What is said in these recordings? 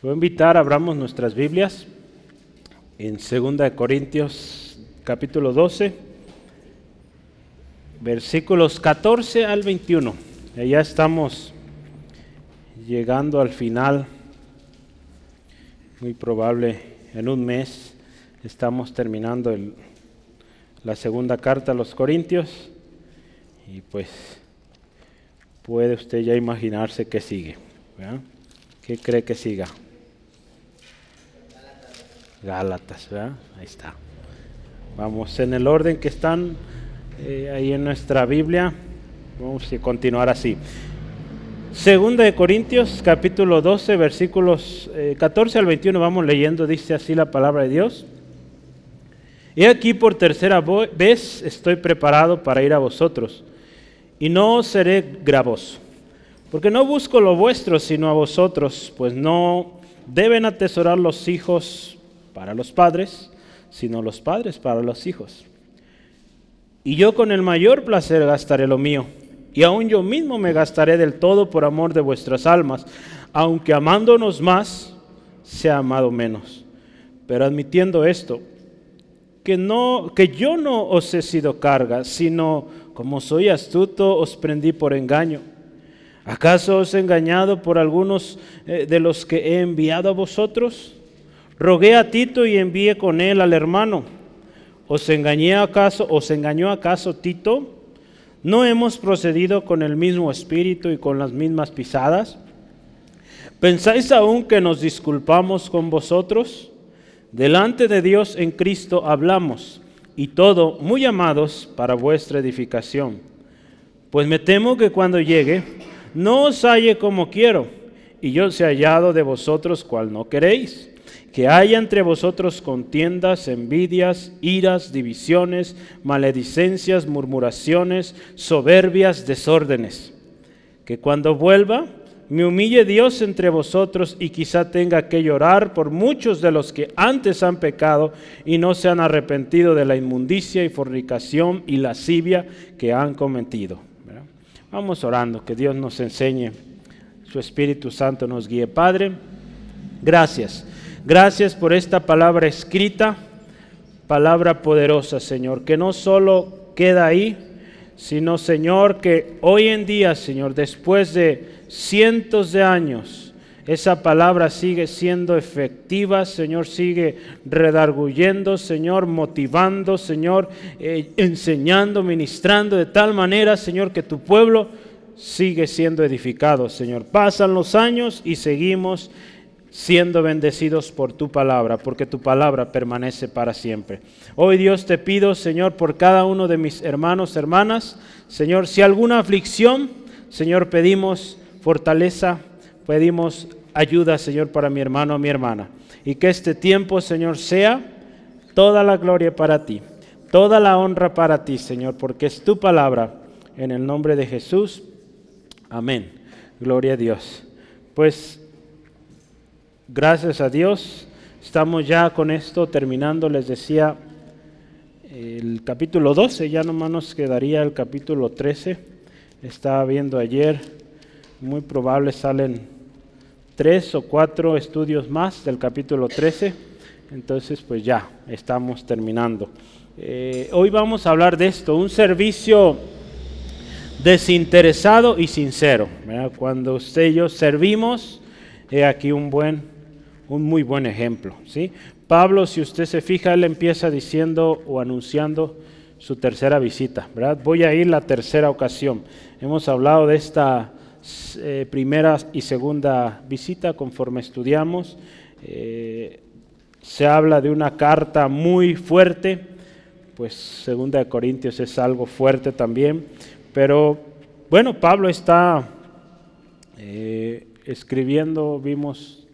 Voy a invitar, abramos nuestras Biblias en 2 Corintios capítulo 12, versículos 14 al 21. Ya estamos llegando al final, muy probable en un mes estamos terminando la segunda carta a los Corintios y pues puede usted ya imaginarse qué sigue. ¿Qué cree que siga? Gálatas, ¿verdad? Ahí está. Vamos en el orden que están eh, ahí en nuestra Biblia. Vamos a continuar así. Segunda de Corintios, capítulo 12, versículos 14 eh, al 21, vamos leyendo, dice así la palabra de Dios. Y aquí por tercera vez estoy preparado para ir a vosotros, y no seré gravoso, porque no busco lo vuestro, sino a vosotros, pues no deben atesorar los hijos para los padres, sino los padres para los hijos. Y yo con el mayor placer gastaré lo mío y aún yo mismo me gastaré del todo por amor de vuestras almas, aunque amándonos más, sea amado menos. Pero admitiendo esto, que, no, que yo no os he sido carga, sino como soy astuto, os prendí por engaño. ¿Acaso os he engañado por algunos eh, de los que he enviado a vosotros? Rogué a Tito y envié con él al hermano. ¿Os engañé acaso, os engañó acaso Tito? ¿No hemos procedido con el mismo espíritu y con las mismas pisadas? ¿Pensáis aún que nos disculpamos con vosotros? Delante de Dios en Cristo hablamos, y todo muy amados para vuestra edificación. Pues me temo que cuando llegue, no os halle como quiero, y yo sea hallado de vosotros cual no queréis que haya entre vosotros contiendas, envidias, iras, divisiones, maledicencias, murmuraciones, soberbias, desórdenes. Que cuando vuelva, me humille Dios entre vosotros y quizá tenga que llorar por muchos de los que antes han pecado y no se han arrepentido de la inmundicia y fornicación y lascivia que han cometido. Vamos orando, que Dios nos enseñe, su Espíritu Santo nos guíe. Padre, gracias Gracias por esta palabra escrita, palabra poderosa, Señor, que no solo queda ahí, sino, Señor, que hoy en día, Señor, después de cientos de años, esa palabra sigue siendo efectiva, Señor, sigue redarguyendo, Señor, motivando, Señor, eh, enseñando, ministrando de tal manera, Señor, que tu pueblo sigue siendo edificado, Señor. Pasan los años y seguimos siendo bendecidos por tu palabra, porque tu palabra permanece para siempre. Hoy Dios te pido, Señor, por cada uno de mis hermanos, hermanas, Señor, si alguna aflicción, Señor, pedimos fortaleza, pedimos ayuda, Señor, para mi hermano o mi hermana. Y que este tiempo, Señor, sea toda la gloria para ti, toda la honra para ti, Señor, porque es tu palabra. En el nombre de Jesús. Amén. Gloria a Dios. Pues Gracias a Dios. Estamos ya con esto terminando. Les decía el capítulo 12, ya nomás nos quedaría el capítulo 13. Estaba viendo ayer, muy probable salen tres o cuatro estudios más del capítulo 13. Entonces, pues ya, estamos terminando. Eh, hoy vamos a hablar de esto, un servicio desinteresado y sincero. Cuando usted y yo servimos, he aquí un buen un muy buen ejemplo. ¿sí? Pablo, si usted se fija, él empieza diciendo o anunciando su tercera visita. ¿verdad? Voy a ir la tercera ocasión. Hemos hablado de esta eh, primera y segunda visita conforme estudiamos. Eh, se habla de una carta muy fuerte, pues segunda de Corintios es algo fuerte también, pero bueno, Pablo está eh, escribiendo, vimos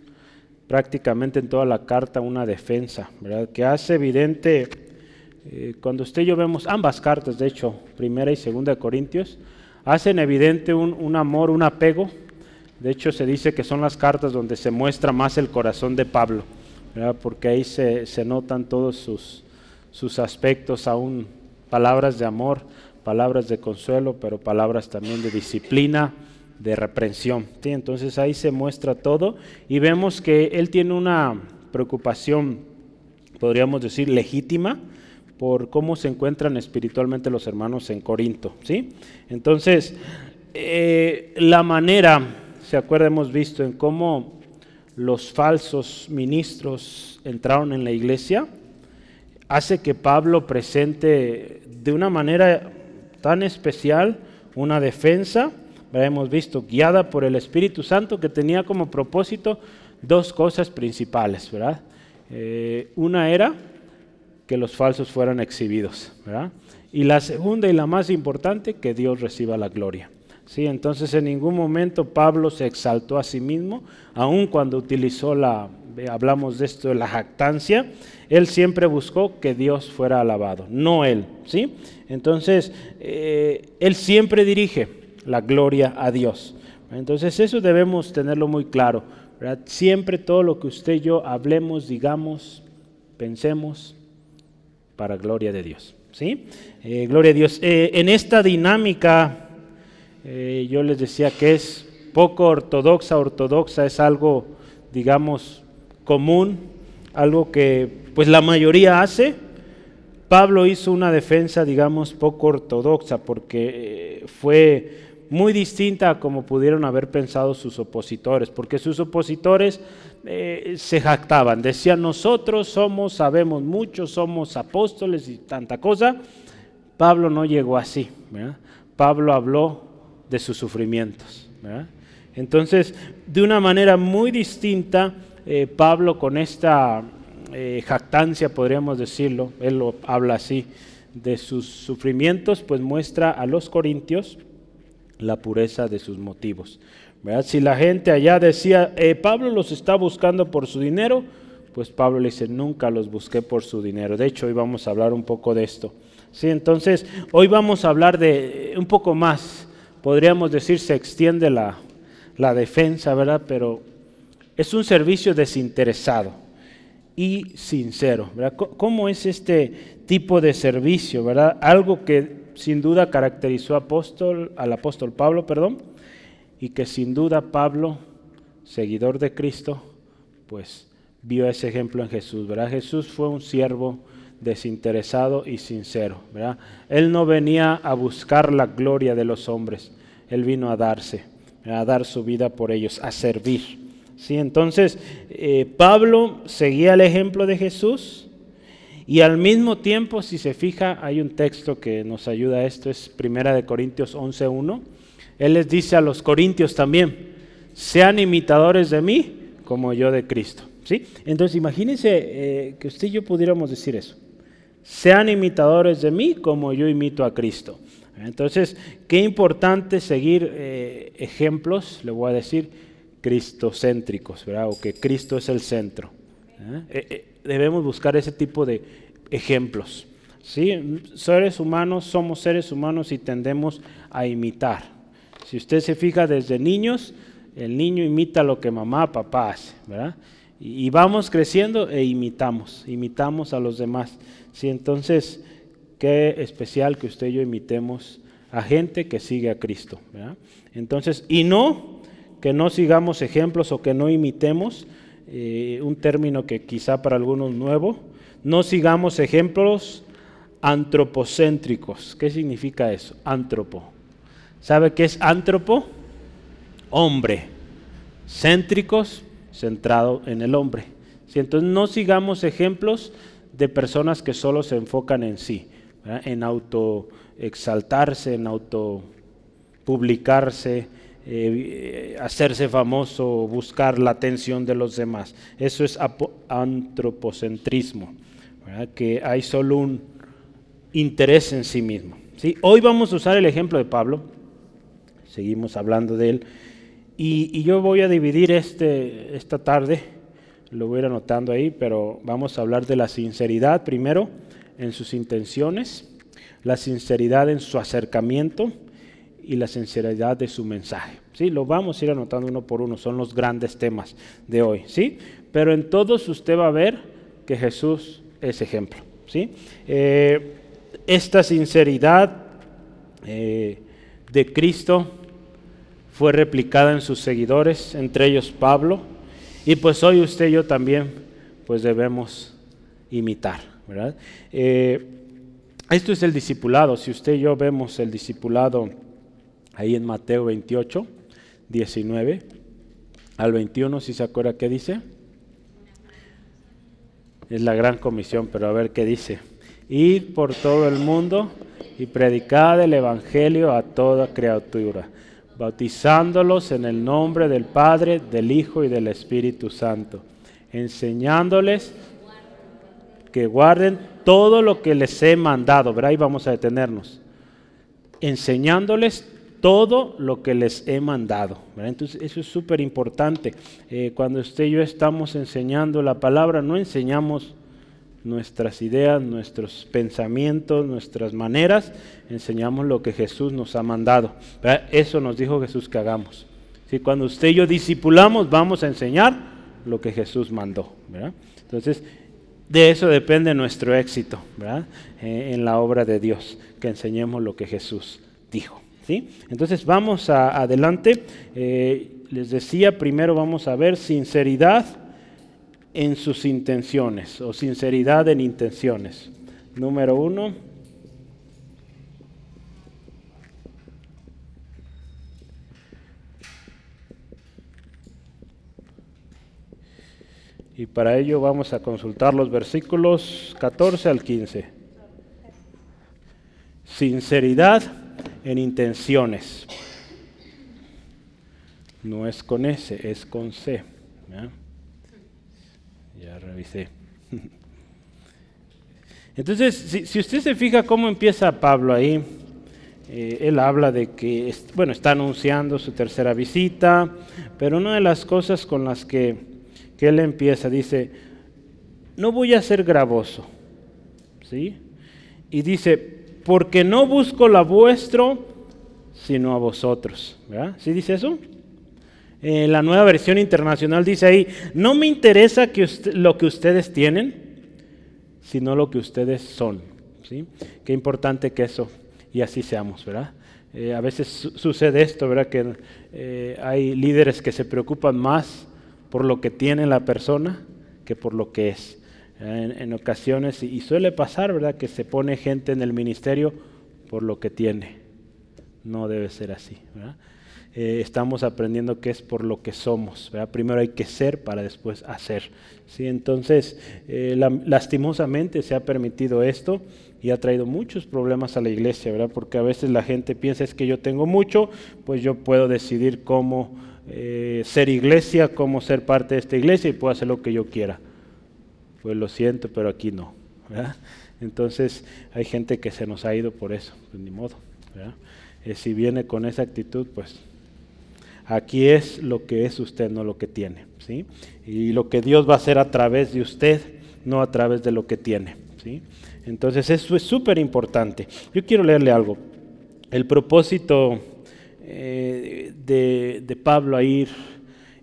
prácticamente en toda la carta una defensa, ¿verdad? que hace evidente, eh, cuando usted y yo vemos ambas cartas, de hecho, primera y segunda de Corintios, hacen evidente un, amor, un apego. De hecho, se dice que son las cartas donde se muestra más el corazón de Pablo, ¿verdad? porque ahí se, se notan todos sus, sus aspectos, aún palabras de amor, palabras de consuelo, pero palabras también de disciplina, de reprensión. ¿sí? Entonces ahí se muestra todo y vemos que él tiene una preocupación, podríamos decir, legítima por cómo se encuentran espiritualmente los hermanos en Corinto. ¿sí? Entonces, eh, la manera, se acuerda, hemos visto en cómo los falsos ministros entraron en la iglesia, hace que Pablo presente de una manera tan especial una defensa, hemos visto, guiada por el Espíritu Santo, que tenía como propósito dos cosas principales, ¿verdad? Eh, una era que los falsos fueran exhibidos, ¿verdad? Y la segunda y la más importante, que Dios reciba la gloria. ¿sí? Entonces en ningún momento Pablo se exaltó a sí mismo, aun cuando utilizó la, hablamos de esto, de la jactancia, él siempre buscó que Dios fuera alabado, no él. ¿sí? Entonces, eh, él siempre dirige la gloria a Dios. Entonces eso debemos tenerlo muy claro. Siempre todo lo que usted y yo hablemos, digamos, pensemos, para gloria de Dios. ¿sí? Eh, gloria a Dios. Eh, en esta dinámica eh, yo les decía que es poco ortodoxa, ortodoxa es algo, digamos, común, algo que pues la mayoría hace. Pablo hizo una defensa, digamos, poco ortodoxa, porque fue muy distinta a como pudieron haber pensado sus opositores, porque sus opositores eh, se jactaban, decían nosotros somos, sabemos mucho, somos apóstoles y tanta cosa. Pablo no llegó así. Pablo habló de sus sufrimientos. Entonces, de una manera muy distinta, eh, Pablo con esta eh, jactancia, podríamos decirlo, él lo habla así, de sus sufrimientos, pues muestra a los corintios la pureza de sus motivos. Si la gente allá decía, eh, Pablo los está buscando por su dinero, pues Pablo le dice, nunca los busqué por su dinero. De hecho, hoy vamos a hablar un poco de esto. Sí, entonces, hoy vamos a hablar de un poco más podríamos decir, se extiende la, defensa, ¿verdad? Pero es un servicio desinteresado y sincero, ¿verdad? ¿Cómo es este tipo de servicio, verdad? Algo que sin duda caracterizó apóstol, al apóstol Pablo, perdón, y que sin duda Pablo, seguidor de Cristo, pues vio ese ejemplo en Jesús, ¿verdad? Jesús fue un siervo desinteresado y sincero. ¿verdad? Él no venía a buscar la gloria de los hombres, él vino a darse, a dar su vida por ellos, a servir. ¿sí? Entonces, eh, Pablo seguía el ejemplo de Jesús y al mismo tiempo, si se fija, hay un texto que nos ayuda a esto, es Primera de Corintios 11.1. Él les dice a los corintios también, sean imitadores de mí como yo de Cristo. ¿Sí? Entonces imagínense eh, que usted y yo pudiéramos decir eso sean imitadores de mí como yo imito a Cristo. Entonces, qué importante seguir eh, ejemplos, le voy a decir, cristocéntricos, ¿verdad? O que Cristo es el centro. ¿Eh? Eh, debemos buscar ese tipo de ejemplos. ¿sí? Seres humanos, somos seres humanos y tendemos a imitar. Si usted se fija desde niños, el niño imita lo que mamá, papá hace, ¿verdad? Y, vamos creciendo e imitamos, imitamos a los demás. Sí, entonces, qué especial que usted y yo imitemos a gente que sigue a Cristo. Entonces, y no que no sigamos ejemplos o que no imitemos, eh, un término que quizá para algunos nuevo, no sigamos ejemplos antropocéntricos. ¿Qué significa eso? Antropo. ¿Sabe qué es antropo? Hombre. Céntricos, centrado en el hombre. Entonces no sigamos ejemplos de personas que solo se enfocan en sí, en auto exaltarse, en auto publicarse, eh, hacerse famoso, buscar la atención de los demás. Eso es antropocentrismo, que hay solo un interés en sí mismo. ¿sí? Hoy vamos a usar el ejemplo de Pablo, seguimos hablando de él, y, yo voy a dividir este, esta tarde lo voy a ir anotando ahí, pero vamos a hablar de la sinceridad primero en sus intenciones, la sinceridad en su acercamiento y la sinceridad de su mensaje. ¿sí? Lo vamos a ir anotando uno por uno, son los grandes temas de hoy. ¿sí? Pero en todos usted va a ver que Jesús es ejemplo. ¿sí? Eh, esta sinceridad eh, de Cristo fue replicada en sus seguidores, entre ellos Pablo, y pues hoy usted y yo también pues debemos imitar, ¿verdad? Eh, esto es el discipulado, si usted y yo vemos el discipulado ahí en Mateo 28, 19 al 21, si se acuerda qué dice. Es la gran comisión, pero a ver qué dice. Ir por todo el mundo y predicar el Evangelio a toda criatura, bautizándolos en el nombre del Padre, del Hijo y del Espíritu Santo, enseñándoles que guarden todo lo que les he mandado. Verá, ahí vamos a detenernos. Enseñándoles todo lo que les he mandado. Entonces, eso es súper importante. Eh, cuando usted y yo estamos enseñando la palabra, no enseñamos nuestras ideas, nuestros pensamientos, nuestras maneras, enseñamos lo que Jesús nos ha mandado. Eso nos dijo Jesús que hagamos. Si Cuando usted y yo discipulamos, vamos a enseñar lo que Jesús mandó. Entonces, de eso depende nuestro éxito eh, en la obra de Dios, que enseñemos lo que Jesús dijo. Entonces, vamos adelante. Eh, les decía, primero vamos a ver sinceridad en sus intenciones o sinceridad en intenciones. Número uno. Y para ello vamos a consultar los versículos 14 al 15. Sinceridad en intenciones. No es con S, es con C ya revisé. Entonces, si, usted se fija cómo empieza Pablo ahí, eh, él habla de que, bueno, está anunciando su tercera visita, pero una de las cosas con las que, que él empieza, dice, no voy a ser gravoso, ¿sí? Y dice, porque no busco la vuestro, sino a vosotros. ¿Sí dice eso? Eh, la nueva versión internacional dice ahí, no me interesa lo que ustedes tienen, sino lo que ustedes son. ¿sí? Qué importante que eso y así seamos, ¿verdad? Eh, a veces sucede esto, ¿verdad? Que eh, hay líderes que se preocupan más por lo que tiene la persona que por lo que es. En, ocasiones, y, suele pasar, ¿verdad? Que se pone gente en el ministerio por lo que tiene. No debe ser así, ¿verdad? Eh, estamos aprendiendo que es por lo que somos. Primero hay que ser para después hacer. ¿sí? Entonces, eh, lastimosamente se ha permitido esto y ha traído muchos problemas a la iglesia, ¿verdad? porque a veces la gente piensa es que yo tengo mucho, pues yo puedo decidir cómo eh, ser iglesia, cómo ser parte de esta iglesia y puedo hacer lo que yo quiera. Pues lo siento, pero aquí no. Entonces hay gente que se nos ha ido por eso, pues ni modo. si viene con esa actitud, pues Aquí es lo que es usted, no lo que tiene. ¿sí? Y lo que Dios va a hacer a través de usted, no a través de lo que tiene. ¿sí? Entonces eso es súper importante. Yo quiero leerle algo. El propósito eh, de, Pablo a ir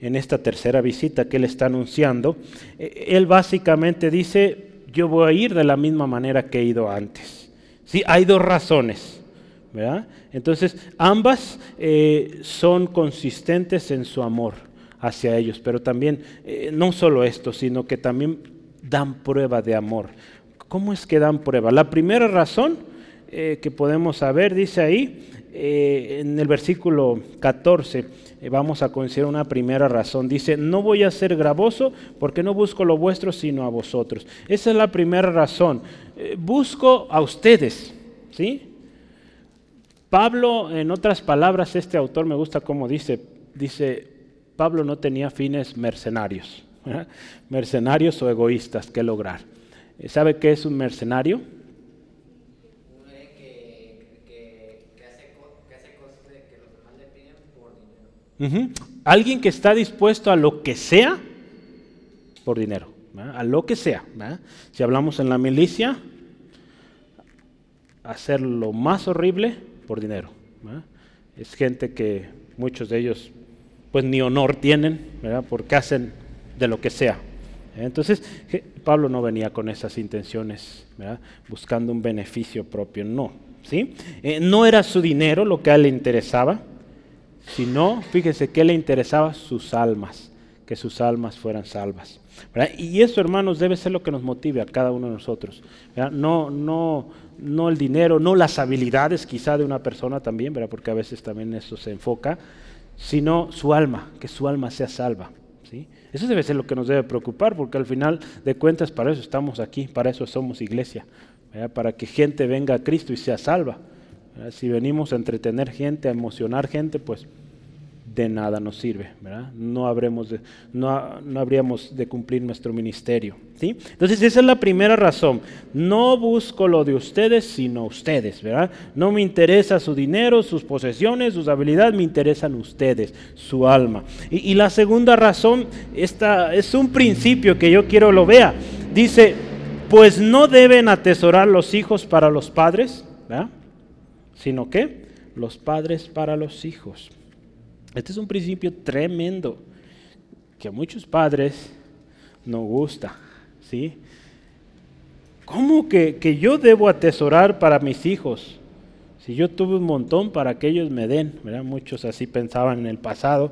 en esta tercera visita que él está anunciando, eh, él básicamente dice, yo voy a ir de la misma manera que he ido antes. ¿Sí? Hay dos razones. Entonces, ambas eh, son consistentes en su amor hacia ellos, pero también, eh, no solo esto, sino que también dan prueba de amor. ¿Cómo es que dan prueba? La primera razón que podemos saber, dice ahí, en el versículo 14, vamos a considerar una primera razón. Dice, no voy a ser gravoso porque no busco lo vuestro, sino a vosotros. Esa es la primera razón. busco a ustedes, ¿sí? Pablo, en otras palabras, este autor me gusta cómo dice, dice, Pablo no tenía fines mercenarios, mercenarios o egoístas que lograr. ¿Sabe qué es un mercenario? Alguien que está dispuesto a lo que sea por dinero, a lo que sea. Si hablamos en la milicia, hacer lo más horrible por dinero. Es gente que muchos de ellos pues ni honor tienen, porque hacen de lo que sea. Entonces, Pablo no venía con esas intenciones, buscando un beneficio propio, no. ¿sí? Eh, no era su dinero lo que a él le interesaba, sino, fíjense, ¿qué le interesaba? Sus almas, que sus almas fueran salvas. Y eso, hermanos, debe ser lo que nos motive a cada uno de nosotros. No, no, no el dinero, no las habilidades quizá de una persona también, ¿verdad? porque a veces también eso se enfoca, sino su alma, que su alma sea salva. ¿sí? Eso debe ser lo que nos debe preocupar, porque al final de cuentas para eso estamos aquí, para eso somos iglesia, para que gente venga a Cristo y sea salva. Si venimos a entretener gente, a emocionar gente, pues de nada nos sirve, ¿verdad? No, habremos de, no, no, habríamos de cumplir nuestro ministerio. ¿sí? Entonces esa es la primera razón. No busco lo de ustedes, sino ustedes, ¿verdad? No me interesa su dinero, sus posesiones, sus habilidades, me interesan ustedes, su alma. Y, y la segunda razón, esta es un principio que yo quiero lo vea. Dice, pues no deben atesorar los hijos para los padres, ¿verdad? Sino que los padres para los hijos. Este es un principio tremendo que a muchos padres no gusta, ¿sí? ¿Cómo que, que, yo debo atesorar para mis hijos? Si yo tuve un montón para que ellos me den, ¿verdad? Muchos así pensaban en el pasado,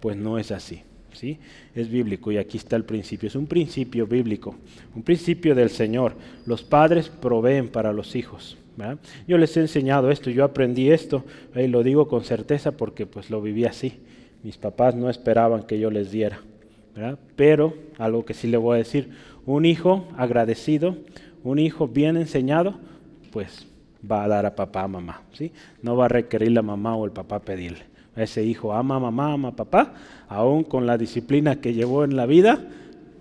pues no es así, ¿sí? Es bíblico y aquí está el principio, es un principio bíblico, un principio del Señor. Los padres proveen para los hijos, yo les he enseñado esto, yo aprendí esto, y lo digo con certeza porque pues lo viví así. Mis papás no esperaban que yo les diera. Pero algo que sí le voy a decir, un hijo agradecido, un hijo bien enseñado, pues va a dar a papá, a mamá. ¿sí? No va a requerir la mamá o el papá pedirle. Ese hijo ama a mamá, ama papá, aún con la disciplina que llevó en la vida,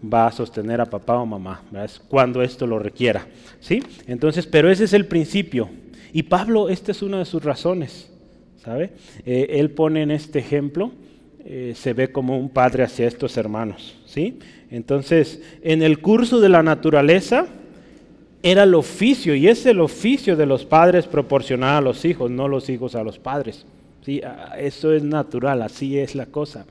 va a sostener a papá o mamá, cuando esto lo requiera. ¿sí? Entonces, pero ese es el principio. Y Pablo, esta es una de sus razones. ¿sabe? Eh, él pone en este ejemplo, eh, se ve como un padre hacia estos hermanos. ¿sí? Entonces, en el curso de la naturaleza, era el oficio, y es el oficio de los padres proporcionar a los hijos, no los hijos a los padres. ¿sí? Ah, eso es natural, así es la cosa.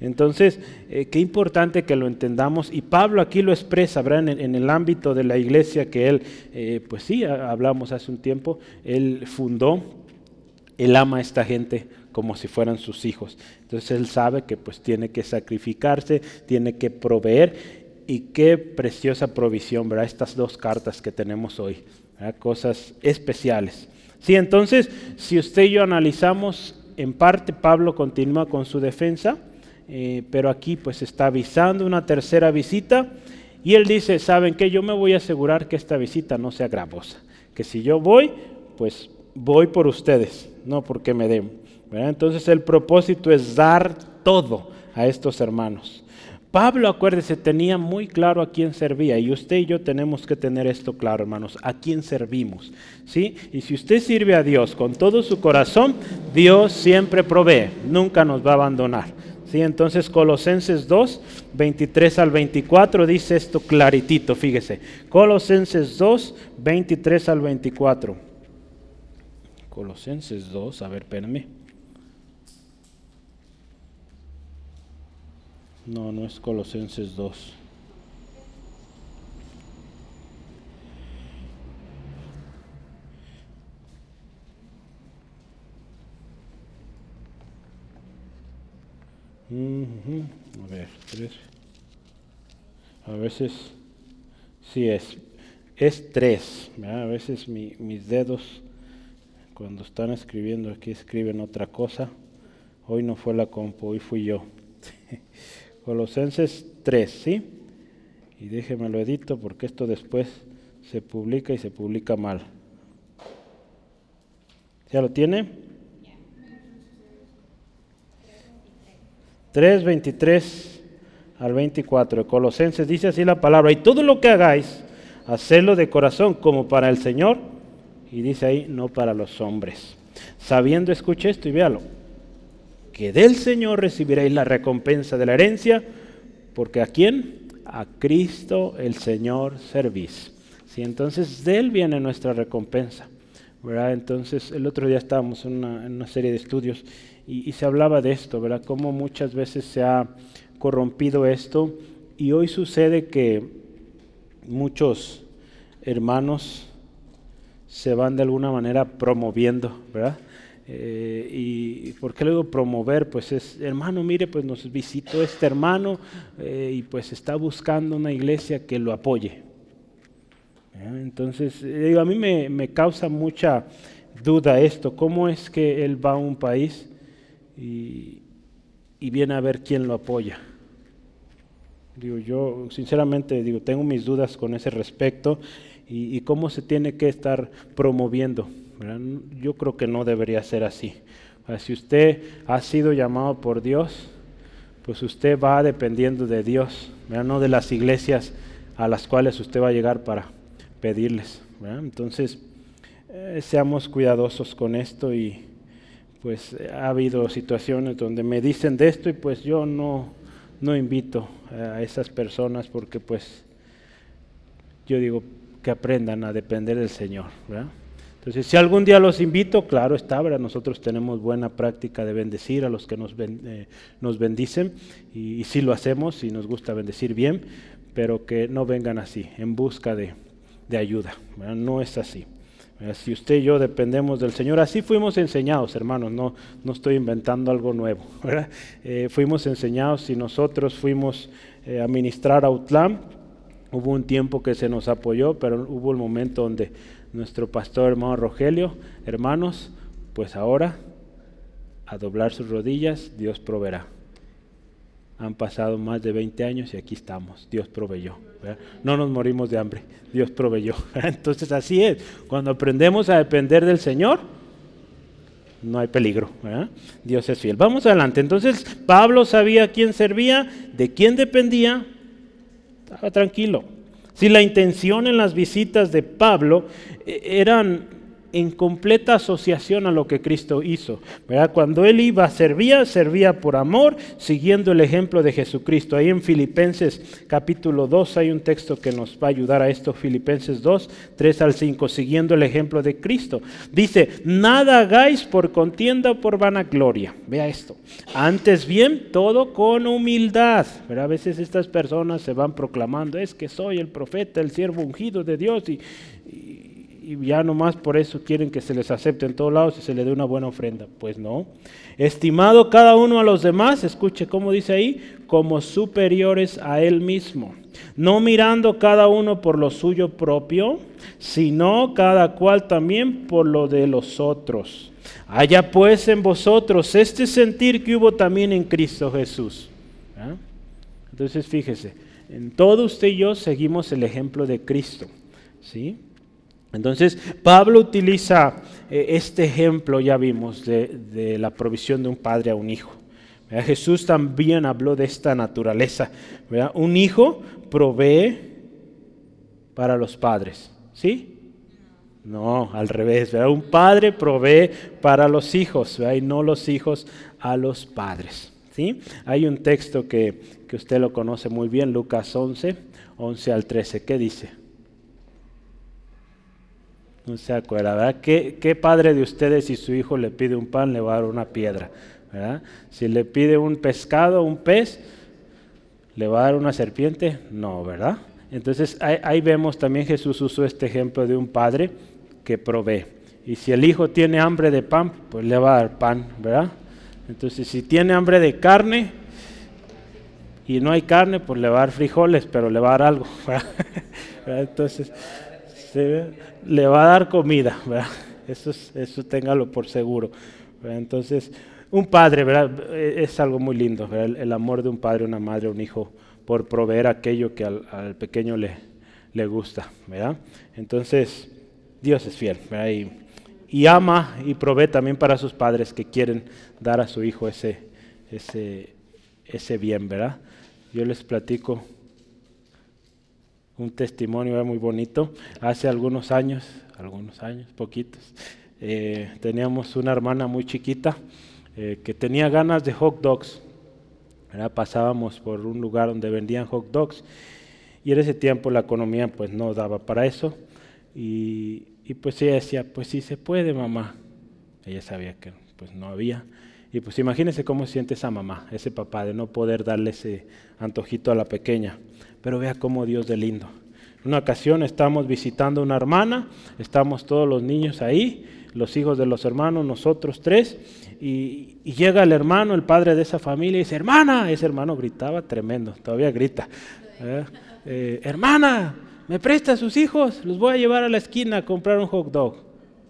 Entonces, eh, qué importante que lo entendamos. Y Pablo aquí lo expresa, ¿verdad? En, el ámbito de la iglesia que él, eh, pues sí, hablamos hace un tiempo, él fundó, él ama a esta gente como si fueran sus hijos. Entonces él sabe que pues tiene que sacrificarse, tiene que proveer. Y qué preciosa provisión, ¿verdad? Estas dos cartas que tenemos hoy, cosas especiales. Sí, entonces, si usted y yo analizamos en parte Pablo continúa con su defensa, eh, pero aquí pues está avisando una tercera visita y él dice, ¿saben qué? Yo me voy a asegurar que esta visita no sea gravosa, que si yo voy, pues voy por ustedes, no porque me den. Entonces el propósito es dar todo a estos hermanos. Pablo, acuérdese, tenía muy claro a quién servía y usted y yo tenemos que tener esto claro, hermanos, a quién servimos. ¿sí? Y si usted sirve a Dios con todo su corazón, Dios siempre provee, nunca nos va a abandonar. ¿sí? Entonces Colosenses 2, 23 al 24 dice esto claritito, fíjese. Colosenses 2, 23 al 24. Colosenses 2, a ver, espérame. No, no es Colosenses 2. A ver, tres. A veces sí es. Es tres. A veces mis dedos, cuando están escribiendo aquí, escriben otra cosa. Hoy no fue la compu, hoy fui yo. Colosenses 3, ¿sí? Y déjeme lo edito porque esto después se publica y se publica mal. ¿Ya lo tiene? 3, 23 al 24 Colosenses dice así la palabra, y todo lo que hagáis, hacedlo de corazón como para el Señor, y dice ahí, no para los hombres. Sabiendo, escuche esto y véalo, que del Señor recibiréis la recompensa de la herencia, porque a quién? A Cristo el Señor servís. ¿Sí? Entonces de Él viene nuestra recompensa. ¿verdad? Entonces el otro día estábamos en una, serie de estudios y, se hablaba de esto, ¿verdad? Cómo muchas veces se ha corrompido esto y hoy sucede que muchos hermanos se van de alguna manera promoviendo, ¿verdad? Eh, ¿Y por qué le digo promover? Pues es, hermano, mire, pues nos visitó este hermano eh, y pues está buscando una iglesia que lo apoye. Entonces, digo, a mí me, me, causa mucha duda esto, ¿cómo es que él va a un país y, y viene a ver quién lo apoya? Digo, yo sinceramente digo, tengo mis dudas con ese respecto y, cómo se tiene que estar promoviendo. Yo creo que no debería ser así. Si usted ha sido llamado por Dios, pues usted va dependiendo de Dios, no de las iglesias a las cuales usted va a llegar para pedirles. Entonces, eh, seamos cuidadosos con esto y pues ha habido situaciones donde me dicen de esto y pues yo no, no invito a esas personas porque pues yo digo que aprendan a depender del Señor. Entonces, si algún día los invito, claro está, ¿verdad? nosotros tenemos buena práctica de bendecir a los que nos, eh, bendicen y, si lo hacemos y nos gusta bendecir bien, pero que no vengan así, en busca de, ayuda. No es así. Si usted y yo dependemos del Señor, así fuimos enseñados, hermanos, no, no estoy inventando algo nuevo. Eh, fuimos enseñados y nosotros fuimos eh, a ministrar a Utlam. Hubo un tiempo que se nos apoyó, pero hubo el momento donde nuestro pastor hermano Rogelio, hermanos, pues ahora a doblar sus rodillas, Dios proveerá. Han pasado más de 20 años y aquí estamos. Dios proveyó. No nos morimos de hambre. Dios proveyó. Entonces así es. Cuando aprendemos a depender del Señor, no hay peligro. Dios es fiel. Vamos adelante. Entonces Pablo sabía quién servía, de quién dependía. Estaba tranquilo. Si la intención en las visitas de Pablo eran en completa asociación a lo que Cristo hizo. ¿verdad? Cuando él iba, servía, servía por amor, siguiendo el ejemplo de Jesucristo. Ahí en Filipenses capítulo 2 hay un texto que nos va a ayudar a esto, Filipenses 2, 3 al 5, siguiendo el ejemplo de Cristo. Dice, nada hagáis por contienda o por vanagloria. Vea esto. Antes bien, todo con humildad. ¿verdad? A veces estas personas se van proclamando, es que soy el profeta, el siervo ungido de Dios y ya nomás por eso quieren que se les acepte en todos lados y se le dé una buena ofrenda. Pues no. Estimado cada uno a los demás, escuche cómo dice ahí, como superiores a él mismo. No mirando cada uno por lo suyo propio, sino cada cual también por lo de los otros. Haya pues en vosotros este sentir que hubo también en Cristo Jesús. ¿Ah? Entonces fíjese, en todo usted y yo seguimos el ejemplo de Cristo. ¿Sí? Entonces, Pablo utiliza eh, este ejemplo, ya vimos, de, la provisión de un padre a un hijo. Jesús también habló de esta naturaleza. Un hijo provee para los padres, ¿sí? No, al revés. Un padre provee para los hijos y no los hijos a los padres. ¿sí? Hay un texto que, que usted lo conoce muy bien, Lucas 11, 11 al 13. ¿Qué dice? No se acuerda, ¿verdad? ¿Qué, padre de ustedes si su hijo le pide un pan le va a dar una piedra? ¿verdad? Si le pide un pescado, un pez, ¿le va a dar una serpiente? No, ¿verdad? Entonces ahí, vemos también Jesús usó este ejemplo de un padre que provee. Y si el hijo tiene hambre de pan, pues le va a dar pan, ¿verdad? Entonces si tiene hambre de carne y no hay carne, pues le va a dar frijoles, pero le va a dar algo. Entonces le va a dar comida, Eso, eso téngalo por seguro. Entonces, un padre, ¿verdad? Es algo muy lindo, El, amor de un padre, una madre, un hijo, por proveer aquello que al, pequeño le, le gusta, ¿verdad? Entonces, Dios es fiel, Y, ama y provee también para sus padres que quieren dar a su hijo ese, ese, ese bien, ¿verdad? Yo les platico un testimonio muy bonito. Hace algunos años, algunos años, poquitos, eh, teníamos una hermana muy chiquita eh, que tenía ganas de hot dogs. Pasábamos por un lugar donde vendían hot dogs y en ese tiempo la economía pues no daba para eso y, y pues ella decía, pues sí se puede mamá. Ella sabía que pues no había. Y pues imagínense cómo siente esa mamá, ese papá, de no poder darle ese antojito a la pequeña. Pero vea cómo Dios de lindo. Una ocasión estamos visitando a una hermana, estamos todos los niños ahí, los hijos de los hermanos, nosotros tres, y, llega el hermano, el padre de esa familia, y dice, hermana, ese hermano gritaba tremendo, todavía grita, eh, hermana, ¿me presta a sus hijos? Los voy a llevar a la esquina a comprar un hot dog.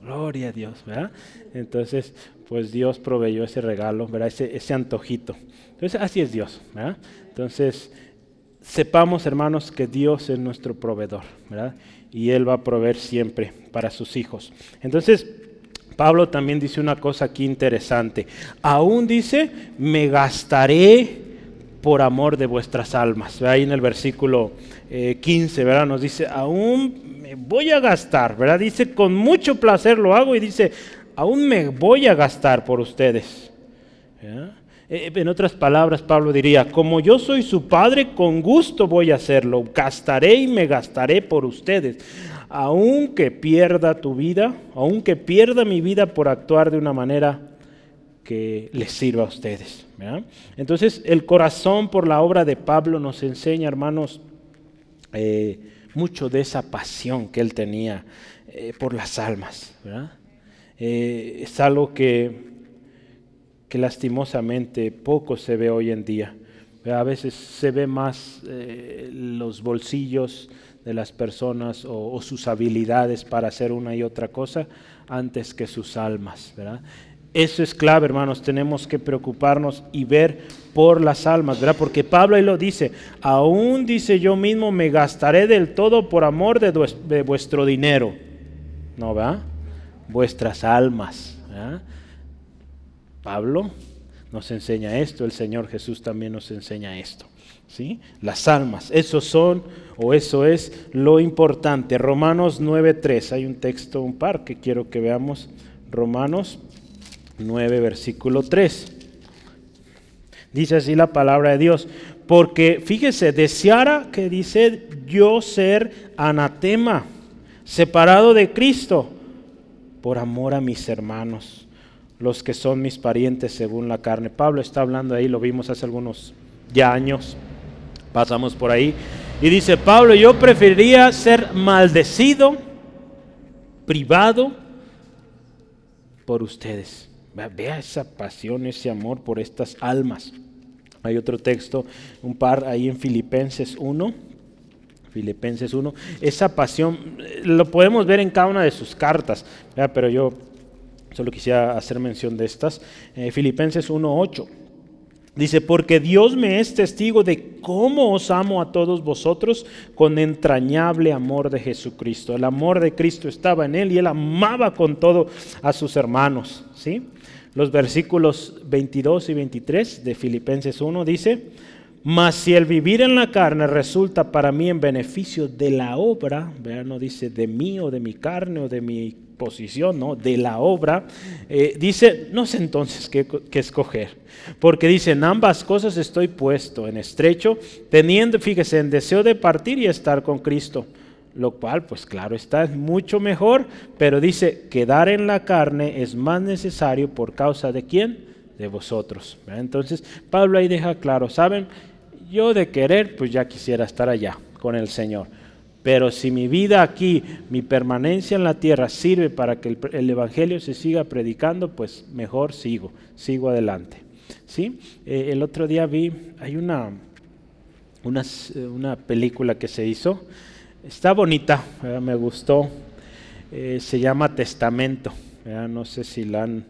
Gloria a Dios, ¿verdad? Entonces, pues Dios proveyó ese regalo, ¿verdad? Ese, ese antojito. Entonces, así es Dios, ¿verdad? Entonces, sepamos, hermanos, que Dios es nuestro proveedor, ¿verdad? Y Él va a proveer siempre para sus hijos. Entonces, Pablo también dice una cosa aquí interesante. Aún dice, me gastaré por amor de vuestras almas. Ahí en el versículo 15, eh, ¿verdad? Nos dice, aún me voy a gastar, ¿verdad? Dice, con mucho placer lo hago y dice, aún me voy a gastar por ustedes. Eh, en otras palabras, Pablo diría, como yo soy su padre, con gusto voy a hacerlo, gastaré y me gastaré por ustedes, aunque pierda tu vida, aunque pierda mi vida por actuar de una manera que les sirva a ustedes. Entonces, el corazón por la obra de Pablo nos enseña, hermanos, eh, mucho de esa pasión que él tenía eh, por las almas. es algo que que lastimosamente poco se ve hoy en día. A veces se ve más eh, los bolsillos de las personas o, sus habilidades para hacer una y otra cosa antes que sus almas. Eso es clave, hermanos. Tenemos que preocuparnos y ver por las almas, ¿verdad? Porque Pablo ahí lo dice, aún dice yo mismo me gastaré del todo por amor de, vuestro dinero. ¿No, va? Vuestras almas. ¿verdad? Pablo nos enseña esto, el Señor Jesús también nos enseña esto. ¿sí? Las almas, eso son o eso es lo importante. Romanos 9.3, hay un texto, un par que quiero que veamos. Romanos 9, versículo 3. Dice así la palabra de Dios. Porque fíjese, deseara que dice yo ser anatema, separado de Cristo, por amor a mis hermanos los que son mis parientes según la carne. Pablo está hablando ahí, lo vimos hace algunos ya años, pasamos por ahí, y dice, Pablo, yo preferiría ser maldecido, privado por ustedes. Vea esa pasión, ese amor por estas almas. Hay otro texto, un par ahí en Filipenses 1. Filipenses 1. Esa pasión eh, lo podemos ver en cada una de sus cartas, pero yo Solo quisiera hacer mención de estas. Eh, Filipenses 1.8. Dice, porque Dios me es testigo de cómo os amo a todos vosotros con entrañable amor de Jesucristo. El amor de Cristo estaba en él y él amaba con todo a sus hermanos. ¿sí? Los versículos 22 y 23 de Filipenses 1 dice, mas si el vivir en la carne resulta para mí en beneficio de la obra, vean, no dice de mí o de mi carne o de mi posición, ¿no? De la obra, eh, dice, no sé entonces qué, escoger, porque dice, en ambas cosas estoy puesto en estrecho, teniendo, fíjese, en deseo de partir y estar con Cristo, lo cual, pues claro, está mucho mejor, pero dice, quedar en la carne es más necesario por causa de quién? De vosotros. Entonces, Pablo ahí deja claro, ¿saben? Yo de querer, pues ya quisiera estar allá con el Señor pero si mi vida aquí, mi permanencia en la tierra sirve para que el, Evangelio se siga predicando, pues mejor sigo, sigo adelante. ¿Sí? Eh, el otro día vi, hay una, una, película que se hizo, está bonita, me gustó, eh, se llama Testamento, no sé si la han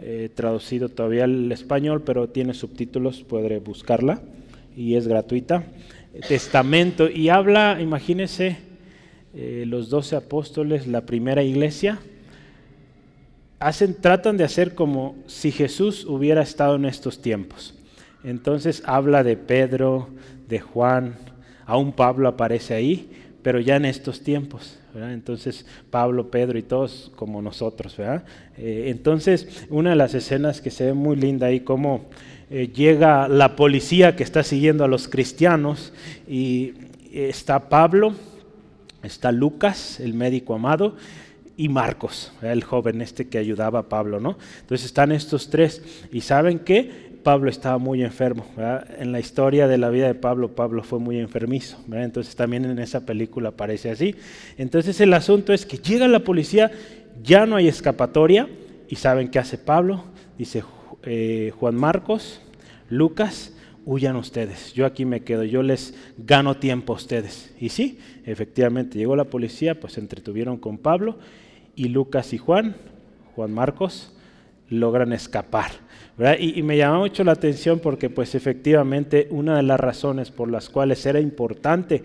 eh, traducido todavía al español, pero tiene subtítulos, podré buscarla y es gratuita. Testamento y habla, imagínense, eh, los doce apóstoles, la primera iglesia, hacen, tratan de hacer como si Jesús hubiera estado en estos tiempos. Entonces habla de Pedro, de Juan, aún Pablo aparece ahí, pero ya en estos tiempos. Entonces Pablo, Pedro y todos como nosotros. Eh, entonces una de las escenas que se ve muy linda ahí, como eh, llega la policía que está siguiendo a los cristianos y está Pablo, está Lucas, el médico amado, y Marcos, el joven este que ayudaba a Pablo, ¿no? Entonces están estos tres y saben que Pablo estaba muy enfermo. En la historia de la vida de Pablo, Pablo fue muy enfermizo. Entonces también en esa película aparece así. Entonces el asunto es que llega la policía ya no hay escapatoria. ¿Y saben qué hace Pablo? Dice eh, Juan Marcos, Lucas, huyan ustedes, yo aquí me quedo, yo les gano tiempo a ustedes. Y sí, efectivamente llegó la policía, pues se entretuvieron con Pablo y Lucas y Juan, Juan Marcos, logran escapar. Y, me llamó mucho la atención porque pues efectivamente una de las razones por las cuales era importante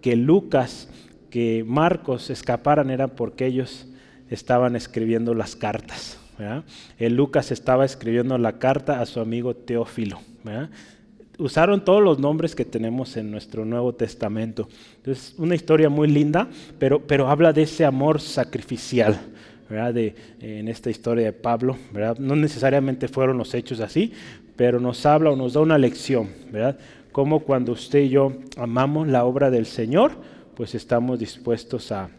que Lucas, que Marcos escaparan era porque ellos estaban escribiendo las cartas. El Lucas estaba escribiendo la carta a su amigo Teófilo. Usaron todos los nombres que tenemos en nuestro Nuevo Testamento. Entonces, una historia muy linda, pero, pero habla de ese amor sacrificial. De, en esta historia de Pablo, ¿verdad? no necesariamente fueron los hechos así, pero nos habla o nos da una lección, ¿verdad? Como cuando usted y yo amamos la obra del Señor, pues estamos dispuestos a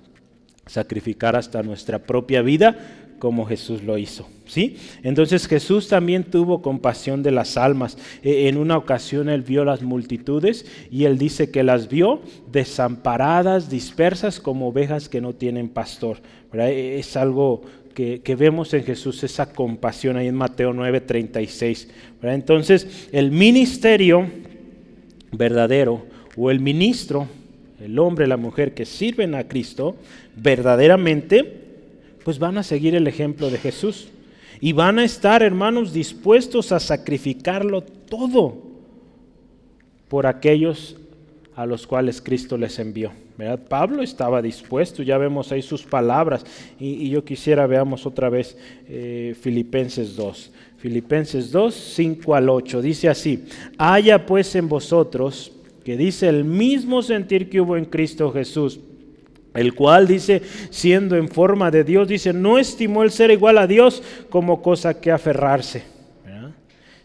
sacrificar hasta nuestra propia vida como Jesús lo hizo. ¿sí? Entonces Jesús también tuvo compasión de las almas. E, en una ocasión él vio las multitudes y él dice que las vio desamparadas, dispersas como ovejas que no tienen pastor. E, es algo que, vemos en Jesús, esa compasión ahí en Mateo 9:36. Entonces el ministerio verdadero o el ministro, el hombre, la mujer que sirven a Cristo, verdaderamente pues van a seguir el ejemplo de Jesús. Y van a estar, hermanos, dispuestos a sacrificarlo todo por aquellos a los cuales Cristo les envió. ¿verdad? Pablo estaba dispuesto, ya vemos ahí sus palabras. Y, yo quisiera veamos otra vez eh, Filipenses 2. Filipenses 2, 5 al 8. Dice así, haya pues en vosotros, que dice el mismo sentir que hubo en Cristo Jesús el cual dice, siendo en forma de Dios, dice, no estimó el ser igual a Dios como cosa que aferrarse,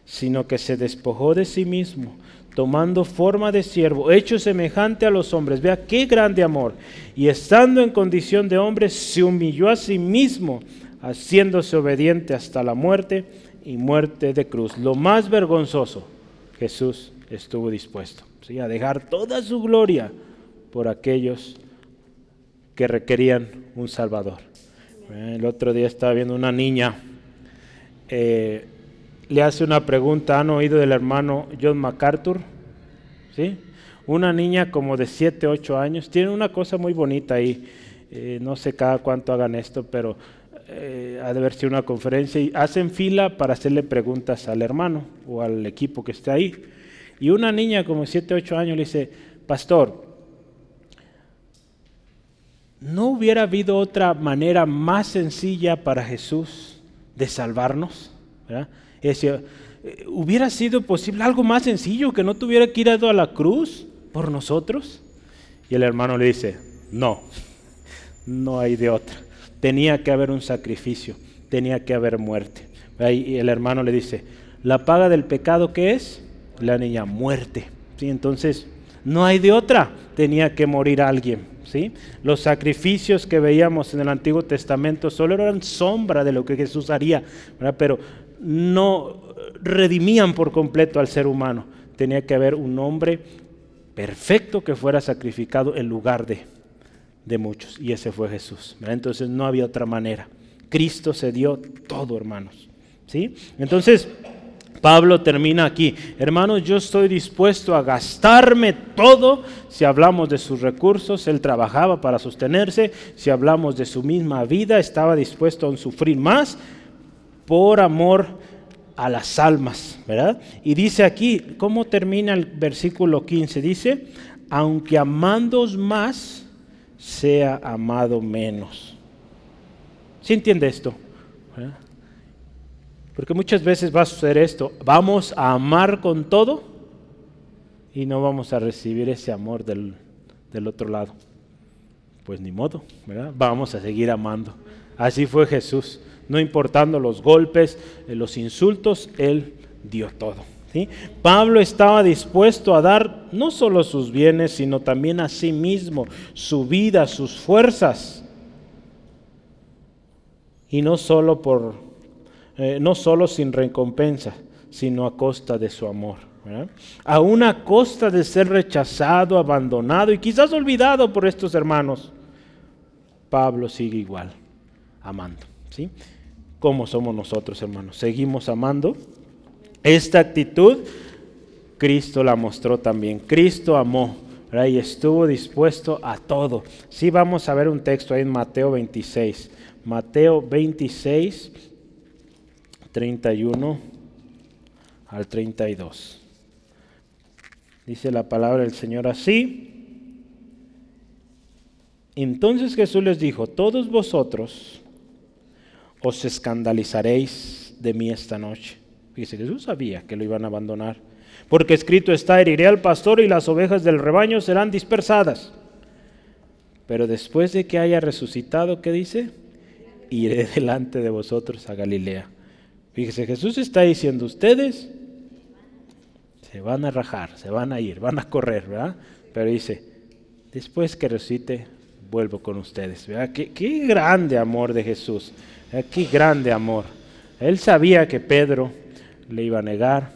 sino que se despojó de sí mismo, tomando forma de siervo, hecho semejante a los hombres. Vea qué grande amor. Y estando en condición de hombre, se humilló a sí mismo, haciéndose obediente hasta la muerte y muerte de cruz. Lo más vergonzoso, Jesús estuvo dispuesto a dejar toda su gloria por aquellos que requerían un Salvador. El otro día estaba viendo una niña, eh, le hace una pregunta, ¿han oído del hermano John MacArthur? ¿Sí? Una niña como de 7, 8 años, tiene una cosa muy bonita ahí, eh, no sé cada cuánto hagan esto, pero eh, ha de haber sido una conferencia y hacen fila para hacerle preguntas al hermano o al equipo que está ahí. Y una niña como 7, 8 años le dice, pastor, ¿No hubiera habido otra manera más sencilla para Jesús de salvarnos? decir, eh, ¿hubiera sido posible algo más sencillo que no tuviera que ir a la cruz por nosotros? Y el hermano le dice, no, no hay de otra. Tenía que haber un sacrificio, tenía que haber muerte. Y el hermano le dice, ¿la paga del pecado qué es? La niña, muerte. ¿Sí? Entonces, no hay de otra, tenía que morir alguien. Los sacrificios que veíamos en el Antiguo Testamento solo eran sombra de lo que Jesús haría, pero no redimían por completo al ser humano. Tenía que haber un hombre perfecto que fuera sacrificado en lugar de, de muchos, y ese fue Jesús. Entonces no había otra manera. Cristo se dio todo, hermanos. ¿sí? Entonces, Pablo termina aquí, hermanos, yo estoy dispuesto a gastarme todo. Si hablamos de sus recursos, él trabajaba para sostenerse. Si hablamos de su misma vida, estaba dispuesto a sufrir más por amor a las almas, ¿verdad? Y dice aquí, ¿cómo termina el versículo 15? Dice, aunque amandos más, sea amado menos. ¿Sí entiende esto? Porque muchas veces va a suceder esto, vamos a amar con todo y no vamos a recibir ese amor del, otro lado. Pues ni modo, ¿verdad? Vamos a seguir amando. Así fue Jesús, no importando los golpes, eh, los insultos, Él dio todo. Pablo estaba dispuesto a dar no solo sus bienes, sino también a sí mismo, su vida, sus fuerzas. Y no solo por eh, no solo sin recompensa, sino a costa de su amor. A una costa de ser rechazado, abandonado y quizás olvidado por estos hermanos. Pablo sigue igual, amando. ¿sí? ¿Cómo somos nosotros, hermanos? ¿Seguimos amando? Esta actitud Cristo la mostró también. Cristo amó y estuvo dispuesto a todo. Sí, vamos a ver un texto ahí en Mateo 26. Mateo 26, 31 al 32. Dice la palabra del Señor así. Entonces Jesús les dijo, todos vosotros os escandalizaréis de mí esta noche. Dice, Jesús sabía que lo iban a abandonar. Porque escrito está, heriré al pastor y las ovejas del rebaño serán dispersadas. Pero después de que haya resucitado, ¿qué dice? Iré delante de vosotros a Galilea. Fíjese, Jesús está diciendo, ustedes se van a rajar, se van a ir, van a correr, ¿verdad? Pero dice, después que resucite, vuelvo con ustedes. ¿verdad? Qué, qué grande amor de Jesús, qué grande amor. Él sabía que Pedro le iba a negar,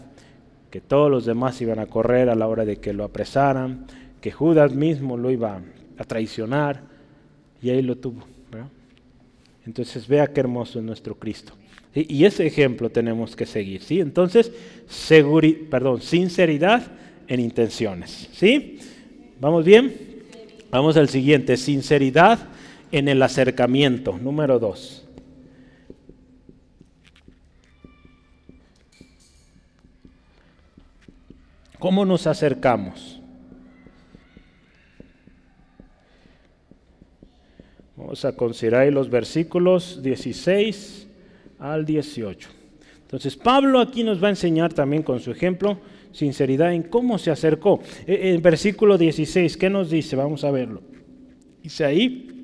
que todos los demás iban a correr a la hora de que lo apresaran, que Judas mismo lo iba a traicionar, y ahí lo tuvo. Entonces vea qué hermoso es nuestro Cristo. Y ese ejemplo tenemos que seguir. ¿sí? Entonces, perdón, sinceridad en intenciones. ¿sí? ¿Vamos bien? Vamos al siguiente, sinceridad en el acercamiento, número dos. ¿Cómo nos acercamos? Vamos a considerar los versículos 16 al 18. Entonces Pablo aquí nos va a enseñar también con su ejemplo sinceridad en cómo se acercó. E, en versículo 16, ¿qué nos dice? Vamos a verlo. Dice ahí,